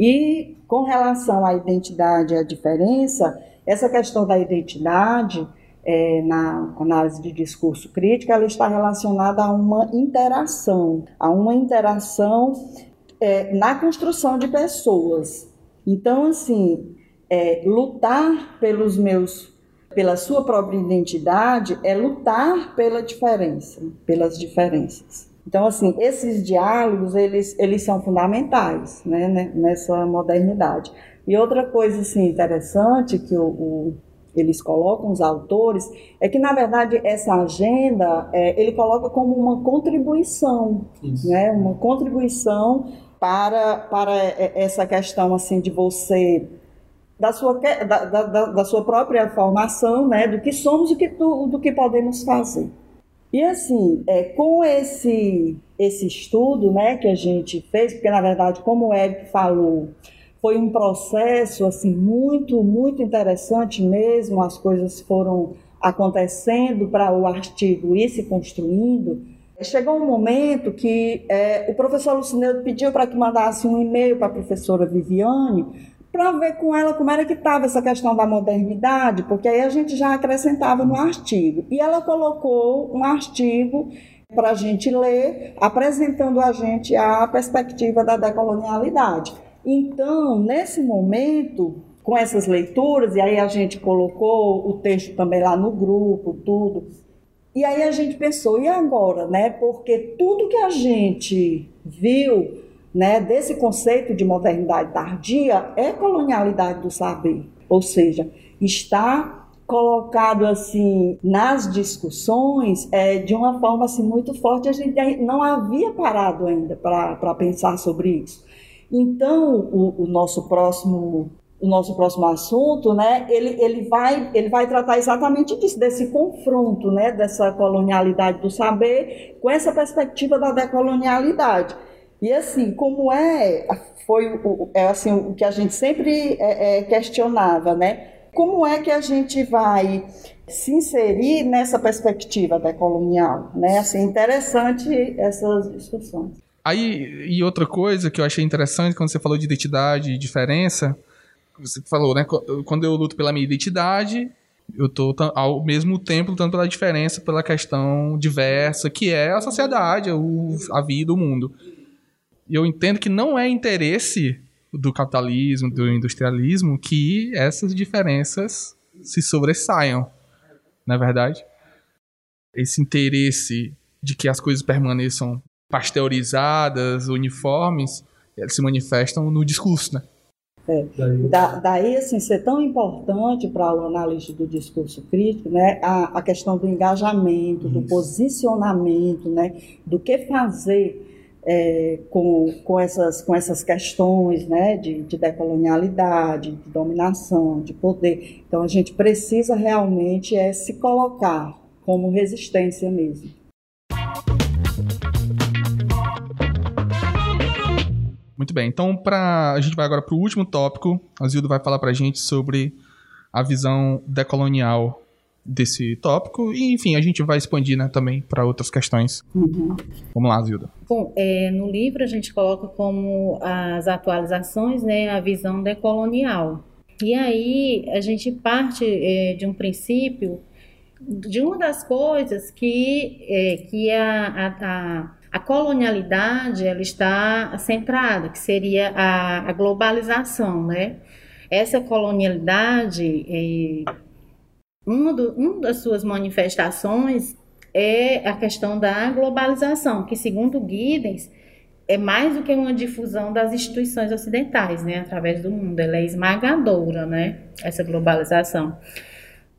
E com relação à identidade e à diferença, essa questão da identidade, é, na análise de discurso crítico, ela está relacionada a uma interação, a uma interação é, na construção de pessoas. Então, assim, é, lutar pelos meus, pela sua própria identidade é lutar pela diferença, pelas diferenças. Então, assim, esses diálogos, eles, eles são fundamentais né, né, nessa modernidade. E outra coisa, assim, interessante que o, o, eles colocam, os autores, é que, na verdade, essa agenda, é, ele coloca como uma contribuição, né, uma contribuição para, para essa questão, assim, de você da sua, da, da, da sua própria formação, né, do que somos e do, do que podemos fazer. E assim, é, com esse, esse estudo né, que a gente fez, porque na verdade, como o Eric falou, foi um processo assim muito, muito interessante mesmo, as coisas foram acontecendo para o artigo ir se construindo. Chegou um momento que é, o professor Lucineiro pediu para que mandasse um e-mail para a professora Viviane para ver com ela como era que estava essa questão da modernidade, porque aí a gente já acrescentava no artigo. E ela colocou um artigo para a gente ler, apresentando a gente a perspectiva da decolonialidade. Então, nesse momento, com essas leituras, e aí a gente colocou o texto também lá no grupo, tudo. E aí a gente pensou, e agora, né? Porque tudo que a gente viu né, desse conceito de modernidade tardia é colonialidade do saber, ou seja, está colocado assim nas discussões é, de uma forma assim muito forte. A gente não havia parado ainda para pensar sobre isso. Então o, o, nosso próximo o nosso próximo assunto né ele, ele vai ele vai tratar exatamente disso desse confronto né dessa colonialidade do saber com essa perspectiva da decolonialidade e assim, como é, foi o, é assim, o que a gente sempre é, é, questionava, né? Como é que a gente vai se inserir nessa perspectiva decolonial, né? Assim, interessante essas discussões. Aí, e outra coisa que eu achei interessante quando você falou de identidade e diferença, você falou, né? Quando eu luto pela minha identidade, eu tô ao mesmo tempo lutando pela diferença, pela questão diversa, que é a sociedade, a vida, o mundo. E eu entendo que não é interesse do capitalismo, do industrialismo, que essas diferenças se sobressaiam. Não é verdade? Esse interesse de que as coisas permaneçam pasteurizadas, uniformes, eles se manifestam no discurso, né? É. Da, daí, assim, ser tão importante para o analista do discurso crítico, né, a, a questão do engajamento, Isso. do posicionamento, né, do que fazer é, com, com, essas, com essas questões né, de, de decolonialidade, de dominação, de poder. Então a gente precisa realmente é, se colocar como resistência mesmo. Muito bem, então pra, a gente vai agora para o último tópico. A Zildo vai falar para a gente sobre a visão decolonial desse tópico e enfim a gente vai expandir né, também para outras questões. Uhum. Vamos lá, Zilda. Bom, é, no livro a gente coloca como as atualizações, né, a visão decolonial. E aí a gente parte é, de um princípio de uma das coisas que é, que a, a, a, colonialidade ela está centrada, que seria a, a globalização, né? Essa colonialidade é, uma, do, uma das suas manifestações é a questão da globalização, que segundo Giddens é mais do que uma difusão das instituições ocidentais, né, através do mundo. Ela é esmagadora, né, essa globalização.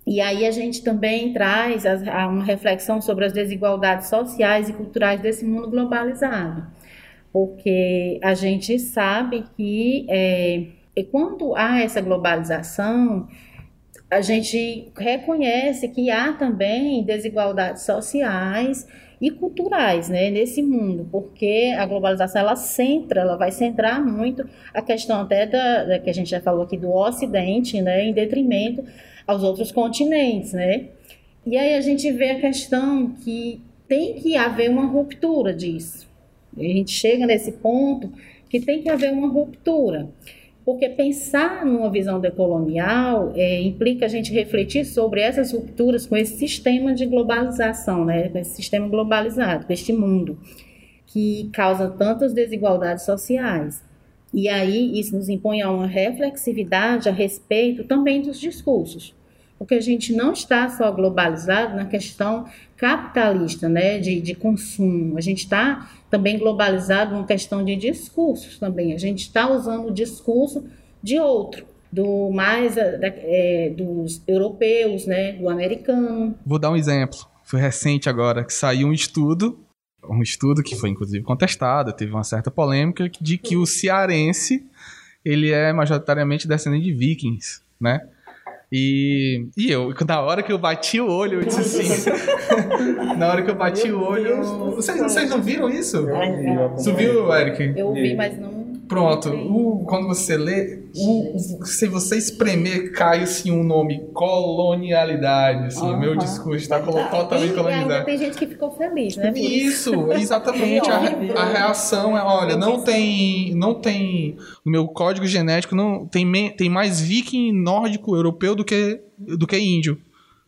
E aí a gente também traz uma reflexão sobre as desigualdades sociais e culturais desse mundo globalizado, porque a gente sabe que é, quando há essa globalização, a gente reconhece que há também desigualdades sociais e culturais, né, nesse mundo, porque a globalização ela centra, ela vai centrar muito a questão até da, da que a gente já falou aqui do Ocidente, né, em detrimento aos outros continentes, né. E aí a gente vê a questão que tem que haver uma ruptura disso. A gente chega nesse ponto que tem que haver uma ruptura. Porque pensar numa visão decolonial é, implica a gente refletir sobre essas rupturas com esse sistema de globalização, né? com esse sistema globalizado, com este mundo, que causa tantas desigualdades sociais. E aí isso nos impõe a uma reflexividade a respeito também dos discursos porque a gente não está só globalizado na questão capitalista, né, de, de consumo. A gente está também globalizado na questão de discursos também. A gente está usando o discurso de outro, do mais é, dos europeus, né, do americano. Vou dar um exemplo. Foi recente agora que saiu um estudo, um estudo que foi inclusive contestado, teve uma certa polêmica de que o cearense ele é majoritariamente descendente de vikings, né? E, e eu, na hora que eu bati o olho, eu disse assim. na hora que eu bati o olho. Vocês, vocês não viram isso? Você viu, Eric? Eu vi, mas não Pronto, o, quando você lê, o, se você espremer, cai assim um nome, colonialidade, assim, uhum. meu discurso está totalmente colonizado. Tem gente que ficou feliz, né? Isso, exatamente, a, a, reação é, olha, não tem, não tem, no meu código genético, não tem, tem mais viking nórdico europeu do que, do que índio.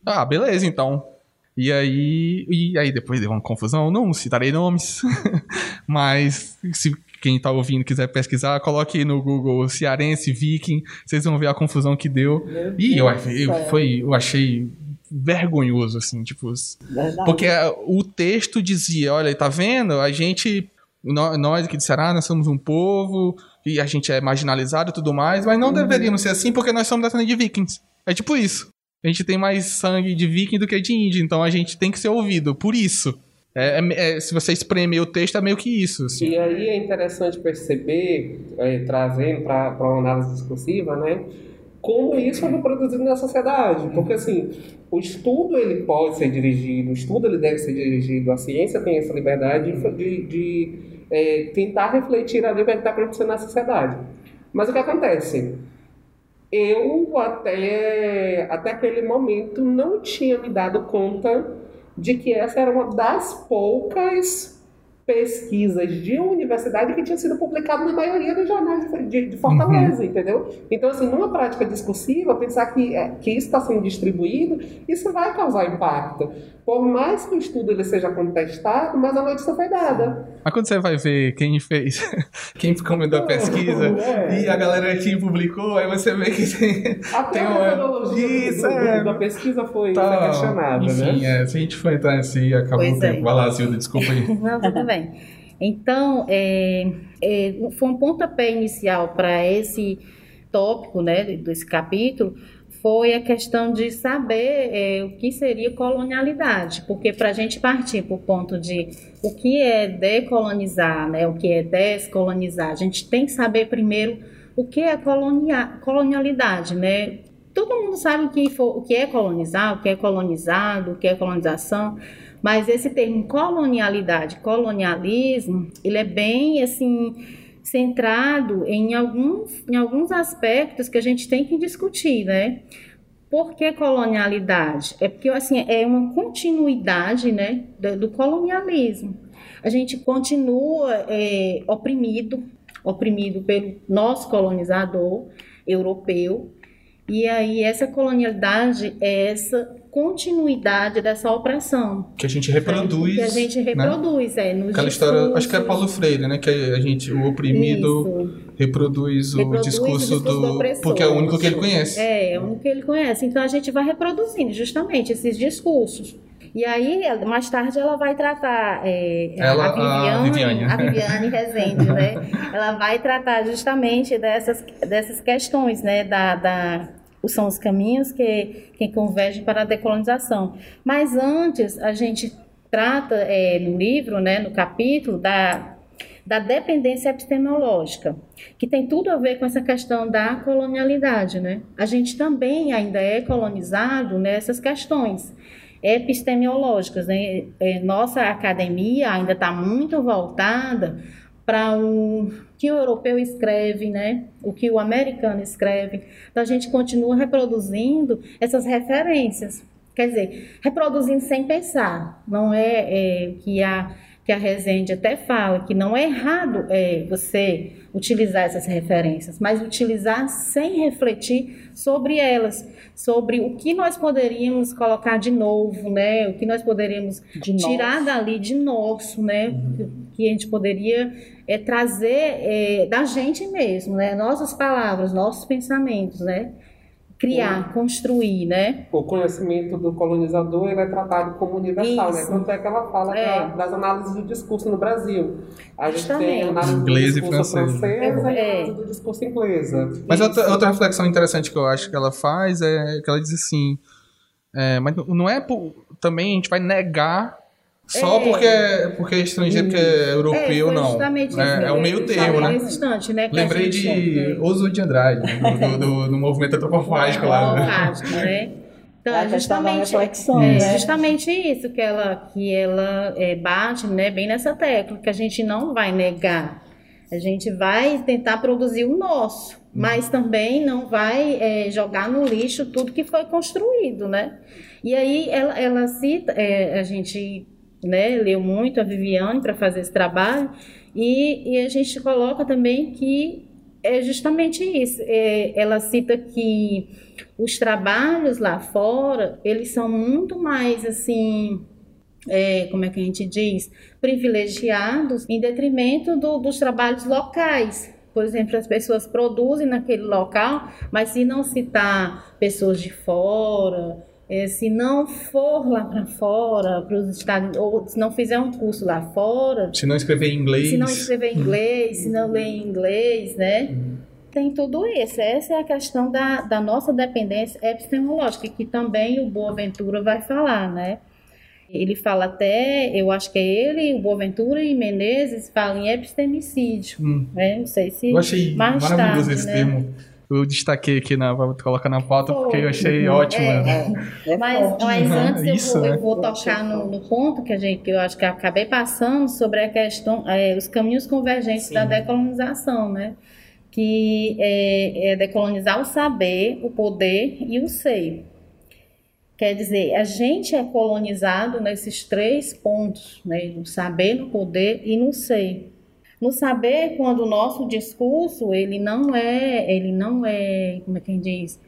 Ah, beleza, então. E aí, e aí depois deu uma confusão, não citarei nomes, mas se quem tá ouvindo quiser pesquisar, coloque no Google cearense, viking, vocês vão ver a confusão que deu. e eu, eu, foi, eu achei vergonhoso, assim, tipo. Verdade. Porque o texto dizia: olha, tá vendo? A gente. Nós aqui de Ceará, nós somos um povo e a gente é marginalizado e tudo mais, mas não uhum. deveríamos ser assim porque nós somos descendentes de vikings. É tipo isso. A gente tem mais sangue de viking do que de índio, então a gente tem que ser ouvido por isso. É, é, é, se você espremer o texto, é meio que isso. Assim. E aí é interessante perceber, é, trazendo para uma análise discursiva, né, como isso é reproduzido na sociedade. Porque, assim, o estudo ele pode ser dirigido, o estudo ele deve ser dirigido, a ciência tem essa liberdade de, de é, tentar refletir a liberdade que está acontecendo na sociedade. Mas o que acontece? Eu, até, até aquele momento, não tinha me dado conta de que essa era uma das poucas pesquisas de universidade que tinha sido publicado na maioria dos jornais de, de Fortaleza, uhum. entendeu? Então, assim, numa prática discursiva, pensar que, é, que isso está sendo distribuído, isso vai causar impacto. Por mais que o estudo ele seja contestado, mas a notícia foi dada. Mas quando você vai ver quem fez, quem comentou a pesquisa é. e a galera que publicou, aí você vê que tem, Até tem a metodologia isso, do, é... da pesqua foi, tá. questionada, Enfim, né? É, se a gente for entrar nesse, acabou pois o tempo. É. Vai lá, Zilda, desculpa aí. Não, tudo bem. Então, é, é, foi um pontapé inicial para esse tópico, né, desse capítulo, foi a questão de saber é, o que seria colonialidade, porque para a gente partir para o ponto de o que é decolonizar, né, o que é descolonizar, a gente tem que saber primeiro o que é colonia, colonialidade, né? Todo mundo sabe o que, for, o que é colonizar, o que é colonizado, o que é colonização, mas esse termo colonialidade, colonialismo, ele é bem assim centrado em alguns, em alguns aspectos que a gente tem que discutir, né? Por que colonialidade? É porque assim é uma continuidade, né, do, colonialismo. A gente continua é, oprimido, oprimido pelo nosso colonizador europeu. E aí essa colonialidade é essa continuidade dessa opressão. Que a gente reproduz. Que a gente né? reproduz, né? é. Nos Aquela história, acho que é Paulo Freire, né? Que a gente, o oprimido reproduz, reproduz, o discurso, o discurso do. do porque é o único que ele conhece. É, é o único que ele conhece. Então a gente vai reproduzindo justamente esses discursos. E aí, mais tarde, ela vai tratar é, ela, a Viviane, a Viviane, Rezende, né? Ela vai tratar justamente dessas, dessas questões, né? Da, da são os caminhos que, que convergem para a decolonização. Mas antes, a gente trata é, no livro, né, no capítulo, da, da dependência epistemológica, que tem tudo a ver com essa questão da colonialidade. Né? A gente também ainda é colonizado nessas questões epistemológicas. Né? É, nossa academia ainda está muito voltada para o que o europeu escreve, né? o que o americano escreve. Então, a gente continua reproduzindo essas referências. Quer dizer, reproduzindo sem pensar. Não é, é que a que a Resende até fala que não é errado é, você utilizar essas referências, mas utilizar sem refletir sobre elas, sobre o que nós poderíamos colocar de novo, né? O que nós poderíamos de tirar nosso. dali de nosso, né? Uhum. Que a gente poderia é, trazer é, da gente mesmo, né? Nossas palavras, nossos pensamentos, né? Criar, o, construir, né? O conhecimento do colonizador ele é tratado como universal, né? Isso. né? Tanto é que ela fala é. das análises do discurso no Brasil. A gente Justamente. tem análise inglês do discurso e francês e é. análise do discurso inglesa. Mas outra, outra, reflexão interessante que eu acho que ela faz é que ela diz assim, é, mas não é por, também a gente vai negar Só é. porque, é, porque é estrangeiro, porque é europeu, é, não. É, é o meio termo, né? Instante, né Lembrei de Oso de Andrade, do, do, do movimento antropofágico lá. né? Então, é justamente, é, né? justamente isso que ela, que ela é, bate né, bem nessa tecla, que a gente não vai negar. A gente vai tentar produzir o nosso, uhum. mas também não vai é, jogar no lixo tudo que foi construído, né? E aí ela, ela cita, é, a gente né, leu muito a Viviane para fazer esse trabalho, e, e, a gente coloca também que é justamente isso. É, ela cita que os trabalhos lá fora, eles são muito mais assim, é, como é que a gente diz, privilegiados em detrimento do, dos trabalhos locais. Por exemplo, as pessoas produzem naquele local, mas se não citar pessoas de fora, é, se não for lá para fora, para os Estados ou se não fizer um curso lá fora. Se não escrever em inglês. Se não escrever em inglês, se não ler em inglês, né? Uhum. Tem tudo isso. Essa é a questão da, da nossa dependência epistemológica, que também o Boaventura vai falar, né? Ele fala até, eu acho que é ele, o Boaventura e Menezes falam em epistemicídio. Hum. Né? Não sei se. Eu achei mais maravilhoso tarde, esse né? termo eu destaquei aqui na. Vou colocar na pauta porque eu achei ótimo. É, é. Mas, mas antes Isso, eu vou, né? eu vou tocar no, no, ponto que, a gente, que eu acho que eu acabei passando sobre a questão, é, os caminhos convergentes Sim. da decolonização, né? Que é, é decolonizar o saber, o poder e o ser. Quer dizer, a gente é colonizado nesses três pontos, né? no saber, no poder e no ser no saber quando o nosso discurso ele não é ele não é como é que diz?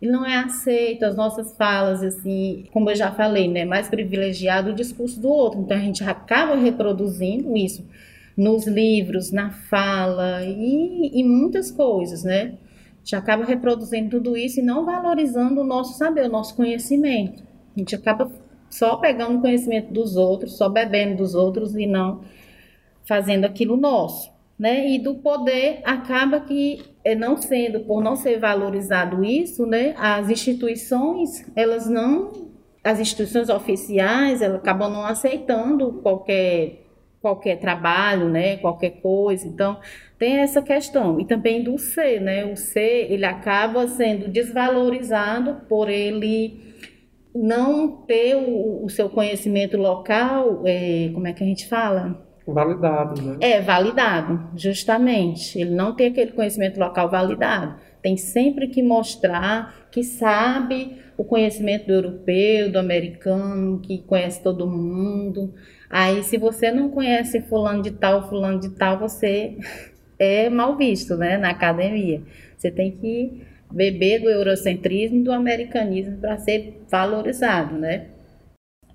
Ele não é aceito as nossas falas assim como eu já falei né mais privilegiado o discurso do outro. Então a gente acaba reproduzindo isso nos livros na fala e, e muitas coisas né? A gente acaba reproduzindo tudo isso e não valorizando o nosso saber o nosso conhecimento. A gente acaba só pegando o conhecimento dos outros só bebendo dos outros e não fazendo aquilo nosso, né? E do poder acaba que é não sendo por não ser valorizado isso, né? As instituições elas não, as instituições oficiais elas acabam não aceitando qualquer qualquer trabalho, né? Qualquer coisa. Então tem essa questão e também do ser, né? O ser ele acaba sendo desvalorizado por ele não ter o, o seu conhecimento local, é, como é que a gente fala? Validado, né? É, validado, justamente. Ele não tem aquele conhecimento local validado. Tem sempre que mostrar que sabe o conhecimento do europeu, do americano, que conhece todo mundo. Aí, se você não conhece fulano de tal, fulano de tal, você é mal visto, né, na academia. Você tem que beber do eurocentrismo do americanismo para ser valorizado, né?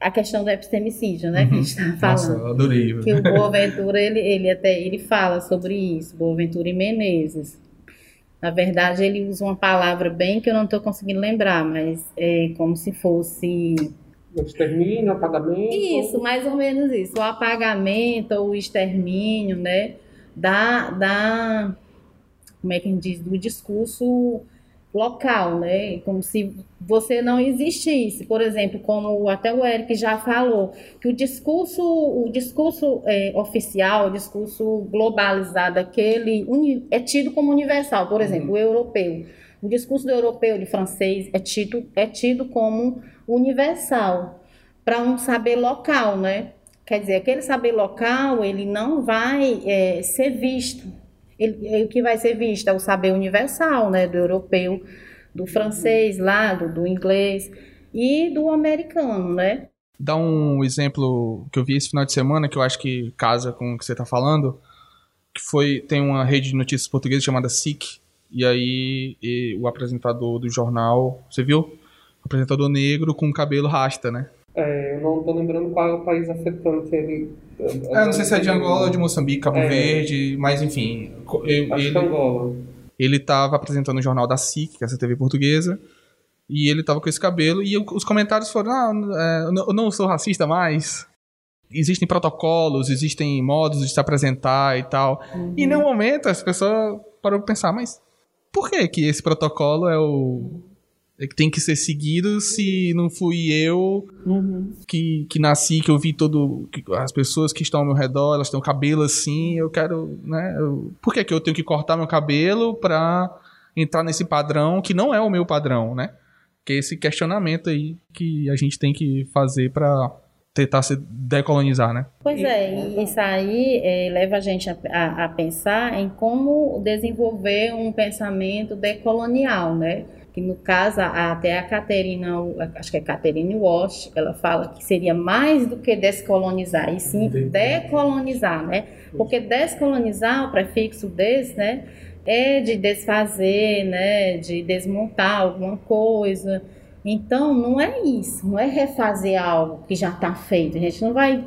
A questão do epistemicídio, né, uhum. que a gente está falando. Nossa, adorei. Que o Boaventura, ele, ele até ele fala sobre isso, Boaventura e Menezes. Na verdade, ele usa uma palavra bem que eu não estou conseguindo lembrar, mas é como se fosse... O extermínio, apagamento? Isso, mais ou menos isso. O apagamento ou o extermínio, né, da, da... Como é que a gente diz? Do discurso local, né? Como se você não existisse. Por exemplo, como até o Eric já falou, que o discurso, o discurso é, oficial, o discurso globalizado, aquele é tido como universal. Por exemplo, uhum. o europeu. O discurso do europeu, de francês, é tido, é tido como universal para um saber local, né? Quer dizer, aquele saber local, ele não vai é, ser visto ele, o que vai ser visto é o saber universal, né, do europeu, do francês lá, do, do inglês e do americano, né? Dá um exemplo que eu vi esse final de semana que eu acho que casa com o que você está falando, que foi tem uma rede de notícias portuguesa chamada SIC e aí e o apresentador do jornal, você viu? O apresentador negro com cabelo rasta, né? É, eu não estou lembrando qual é o país afetante. Ele, é, não sei se é de Angola ou de Moçambique, Cabo é. Verde, mas enfim. Eu, Acho ele, que é Angola. Ele estava apresentando o jornal da SIC, que é essa TV portuguesa, e ele estava com esse cabelo, e os comentários foram: ah, eu não sou racista mais. Existem protocolos, existem modos de se apresentar e tal. Uhum. E no momento as pessoas pararam para pensar, mas por que que esse protocolo é o tem que ser seguido se não fui eu uhum. que, que nasci, que eu vi todo. Que as pessoas que estão ao meu redor, elas têm o cabelo assim, eu quero. Né, eu, por que, que eu tenho que cortar meu cabelo pra entrar nesse padrão que não é o meu padrão, né? Que é esse questionamento aí que a gente tem que fazer para tentar se decolonizar, né? Pois é, isso aí é, leva a gente a, a, a, pensar em como desenvolver um pensamento decolonial, né? Que no caso, até a Caterina, acho que é Caterine Walsh, ela fala que seria mais do que descolonizar, e sim decolonizar, né? Porque descolonizar, o prefixo des, né? É de desfazer, né? De desmontar alguma coisa, então, não é isso, não é refazer algo que já está feito. A gente não vai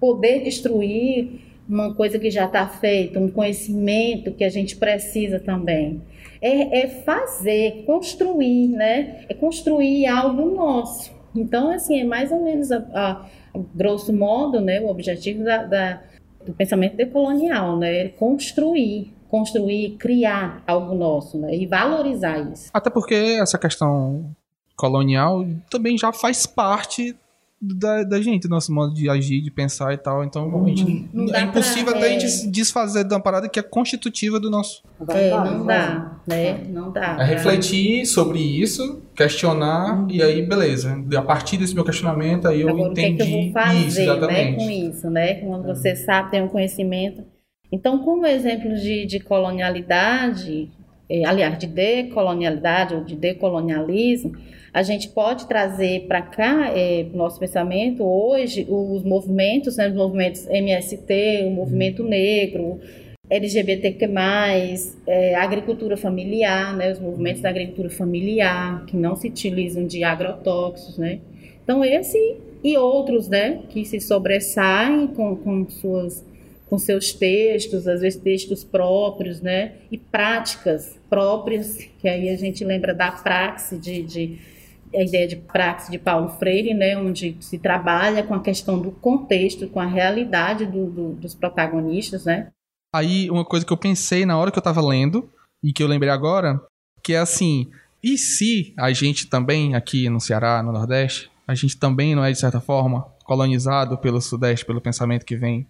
poder destruir uma coisa que já está feita, um conhecimento que a gente precisa também. É, é, fazer, construir, né? É construir algo nosso. Então, assim, é mais ou menos, a, a, a grosso modo, né, o objetivo da, da, do pensamento decolonial, né? É construir, construir, criar algo nosso, né? E valorizar isso. Até porque essa questão colonial também já faz parte da, da gente, do nosso modo de agir, de pensar e tal. Então, uhum. a gente, é impossível pra, até é... a gente desfazer de uma parada que é constitutiva do nosso. É, não dá, né? Não dá. É refletir sobre isso, questionar, uhum. e aí, beleza. A partir desse meu questionamento, aí eu Agora, entendi o que, é que eu vou fazer, isso, exatamente. Né, com isso, né? Quando você sabe, tem um conhecimento. Então, como exemplo de, de colonialidade, aliás, de decolonialidade ou de decolonialismo, a gente pode trazer para cá, é, o nosso pensamento, hoje, os movimentos, né, os movimentos MST, o movimento negro, LGBTQ+, é, agricultura familiar, né, os movimentos da agricultura familiar, que não se utilizam de agrotóxicos, né. Então, esse e outros, né, que se sobressaem com, com suas com seus textos, às vezes textos próprios, né, e práticas próprias, que aí a gente lembra da praxe de, de a ideia de praxe de Paulo Freire, né, onde se trabalha com a questão do contexto, com a realidade do, do, dos protagonistas, né? Aí, uma coisa que eu pensei na hora que eu estava lendo, e que eu lembrei agora, que é assim, e se a gente também, aqui no Ceará, no Nordeste, a gente também não é, de certa forma, colonizado pelo Sudeste, pelo pensamento que vem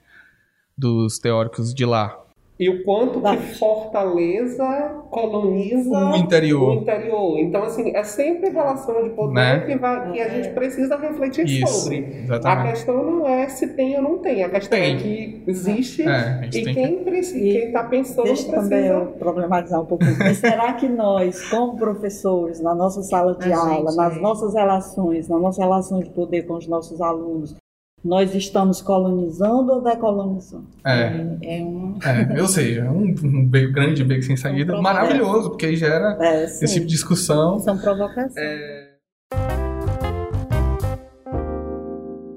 dos teóricos de lá? e o quanto que Fortaleza coloniza o interior. o interior. Então, assim, é sempre relação de poder né? que, vai, que a gente precisa refletir Isso, sobre. Exatamente. A questão não é se tem ou não tem, a questão é tem. é que existe é, e quem que... está pensando Deixa precisa... também eu problematizar um pouco. Mas será que nós, como professores, na nossa sala de a aula, gente, nas é. nossas relações, na nossa relação de poder com os nossos alunos, nós estamos colonizando ou decolonizando? É, é, um... é eu sei, é um, um grande beco sem saída, um maravilhoso, porque gera é, esse tipo de discussão. São provocações. É...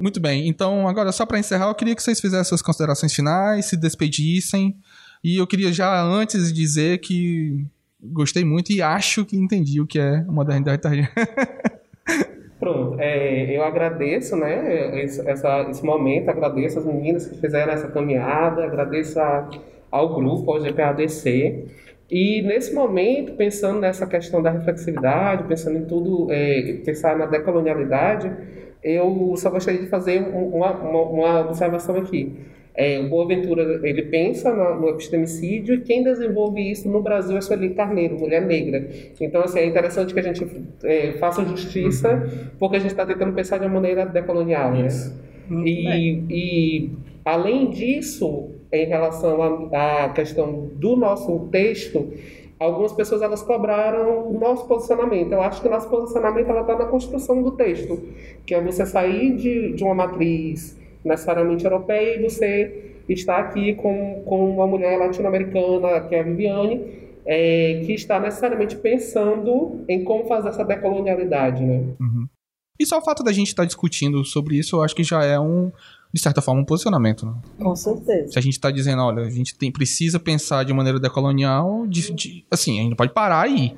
Muito bem, então agora só para encerrar, eu queria que vocês fizessem suas considerações finais, se despedissem, e eu queria já antes dizer que gostei muito e acho que entendi o que é modernidade tardia. Pronto, é, eu agradeço né, esse, essa, esse momento, agradeço as meninas que fizeram essa caminhada, agradeço a, ao grupo, ao GPADC. E nesse momento, pensando nessa questão da reflexividade, pensando em tudo, é, pensar na decolonialidade, eu só gostaria de fazer uma, uma, uma observação aqui. É, o Boaventura ele pensa no, no, epistemicídio e quem desenvolve isso no Brasil é Sueli Carneiro, mulher negra. Então, assim, é interessante que a gente é, faça justiça porque a gente está tentando pensar de uma maneira decolonial. Né? E, e, além disso, em relação à questão do nosso texto, algumas pessoas elas cobraram o nosso posicionamento. Eu acho que o nosso posicionamento está na construção do texto, que é você sair de, de uma matriz necessariamente europeia e você está aqui com, com uma mulher latino-americana, que é a Viviane, é, que está necessariamente pensando em como fazer essa decolonialidade, né? Uhum. E só o fato da gente estar discutindo sobre isso, eu acho que já é um, de certa forma, um posicionamento. Né? Com certeza. Se a gente está dizendo, olha, a gente tem, precisa pensar de maneira decolonial, de, de, assim, a gente pode parar aí,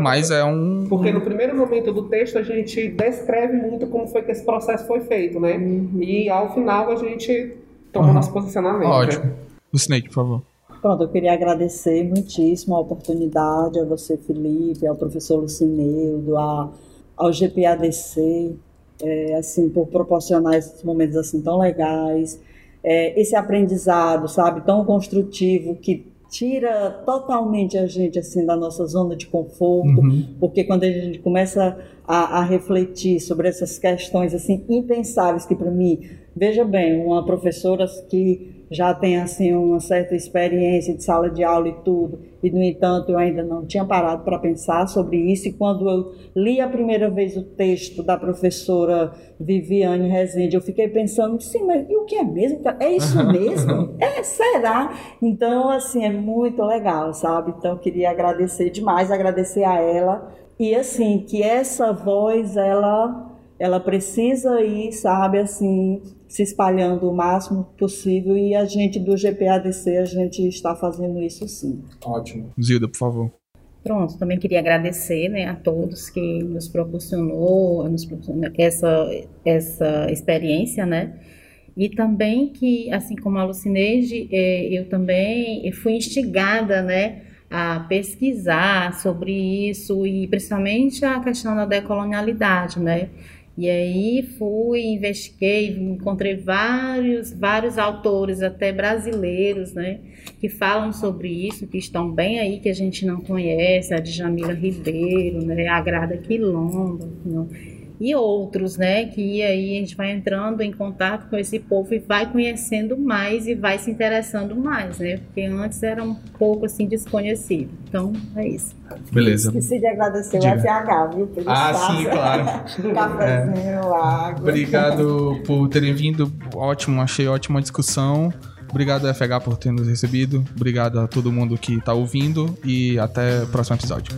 mas é um... Porque no primeiro momento do texto a gente descreve muito como foi que esse processo foi feito, né? Uhum. E ao final a gente toma uhum. nosso posicionamento. Ótimo. Né? Snake, por favor. Pronto, eu queria agradecer muitíssimo a oportunidade a você, Felipe, ao professor Lucineudo, a, ao GPADC, é, assim, por proporcionar esses momentos assim tão legais, é, esse aprendizado, sabe, tão construtivo que tira totalmente a gente assim da nossa zona de conforto, uhum. porque quando a gente começa a, a, refletir sobre essas questões assim impensáveis que para mim, veja bem, uma professora que já tem assim uma certa experiência de sala de aula e tudo, e no entanto eu ainda não tinha parado para pensar sobre isso. E quando eu li a primeira vez o texto da professora Viviane Rezende, eu fiquei pensando, sim, mas e o que é mesmo? É isso mesmo? é, será? Então, assim, é muito legal, sabe? Então, eu queria agradecer demais, agradecer a ela. E assim, que essa voz, ela ela precisa ir, sabe, assim, se espalhando o máximo possível e a gente do GPADC, a gente está fazendo isso sim. Ótimo. Zilda, por favor. Pronto, também queria agradecer né, a todos que nos proporcionou, nos proporcionou essa, essa experiência, né? E também que, assim como a Lucineide, é, eu também fui instigada, né, a pesquisar sobre isso e principalmente a questão da decolonialidade, né? E aí fui, investiguei, encontrei vários, vários autores, até brasileiros, né, que falam sobre isso, que estão bem aí, que a gente não conhece, a Djamila Ribeiro, né, a Grada Quilombo, não e outros, né? Que aí a gente vai entrando em contato com esse povo e vai conhecendo mais e vai se interessando mais, né? Porque antes era um pouco assim desconhecido. Então é isso. Beleza. Esqueci de agradecer Diga. o FH, viu? ah, espaço. sim, claro. Cafézinho, é. água. Obrigado por terem vindo. Ótimo, achei ótima discussão. Obrigado, FH, por ter nos recebido. Obrigado a todo mundo que está ouvindo e até o próximo episódio.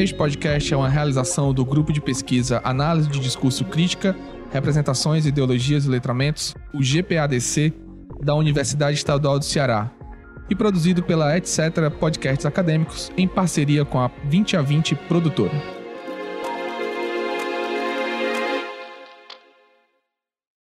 Este podcast é uma realização do grupo de pesquisa Análise de Discurso Crítica, Representações, Ideologias e Letramentos, o GPADC, da Universidade Estadual do Ceará, e produzido pela Etc. Podcasts Acadêmicos em parceria com a 20 a 20 produtora.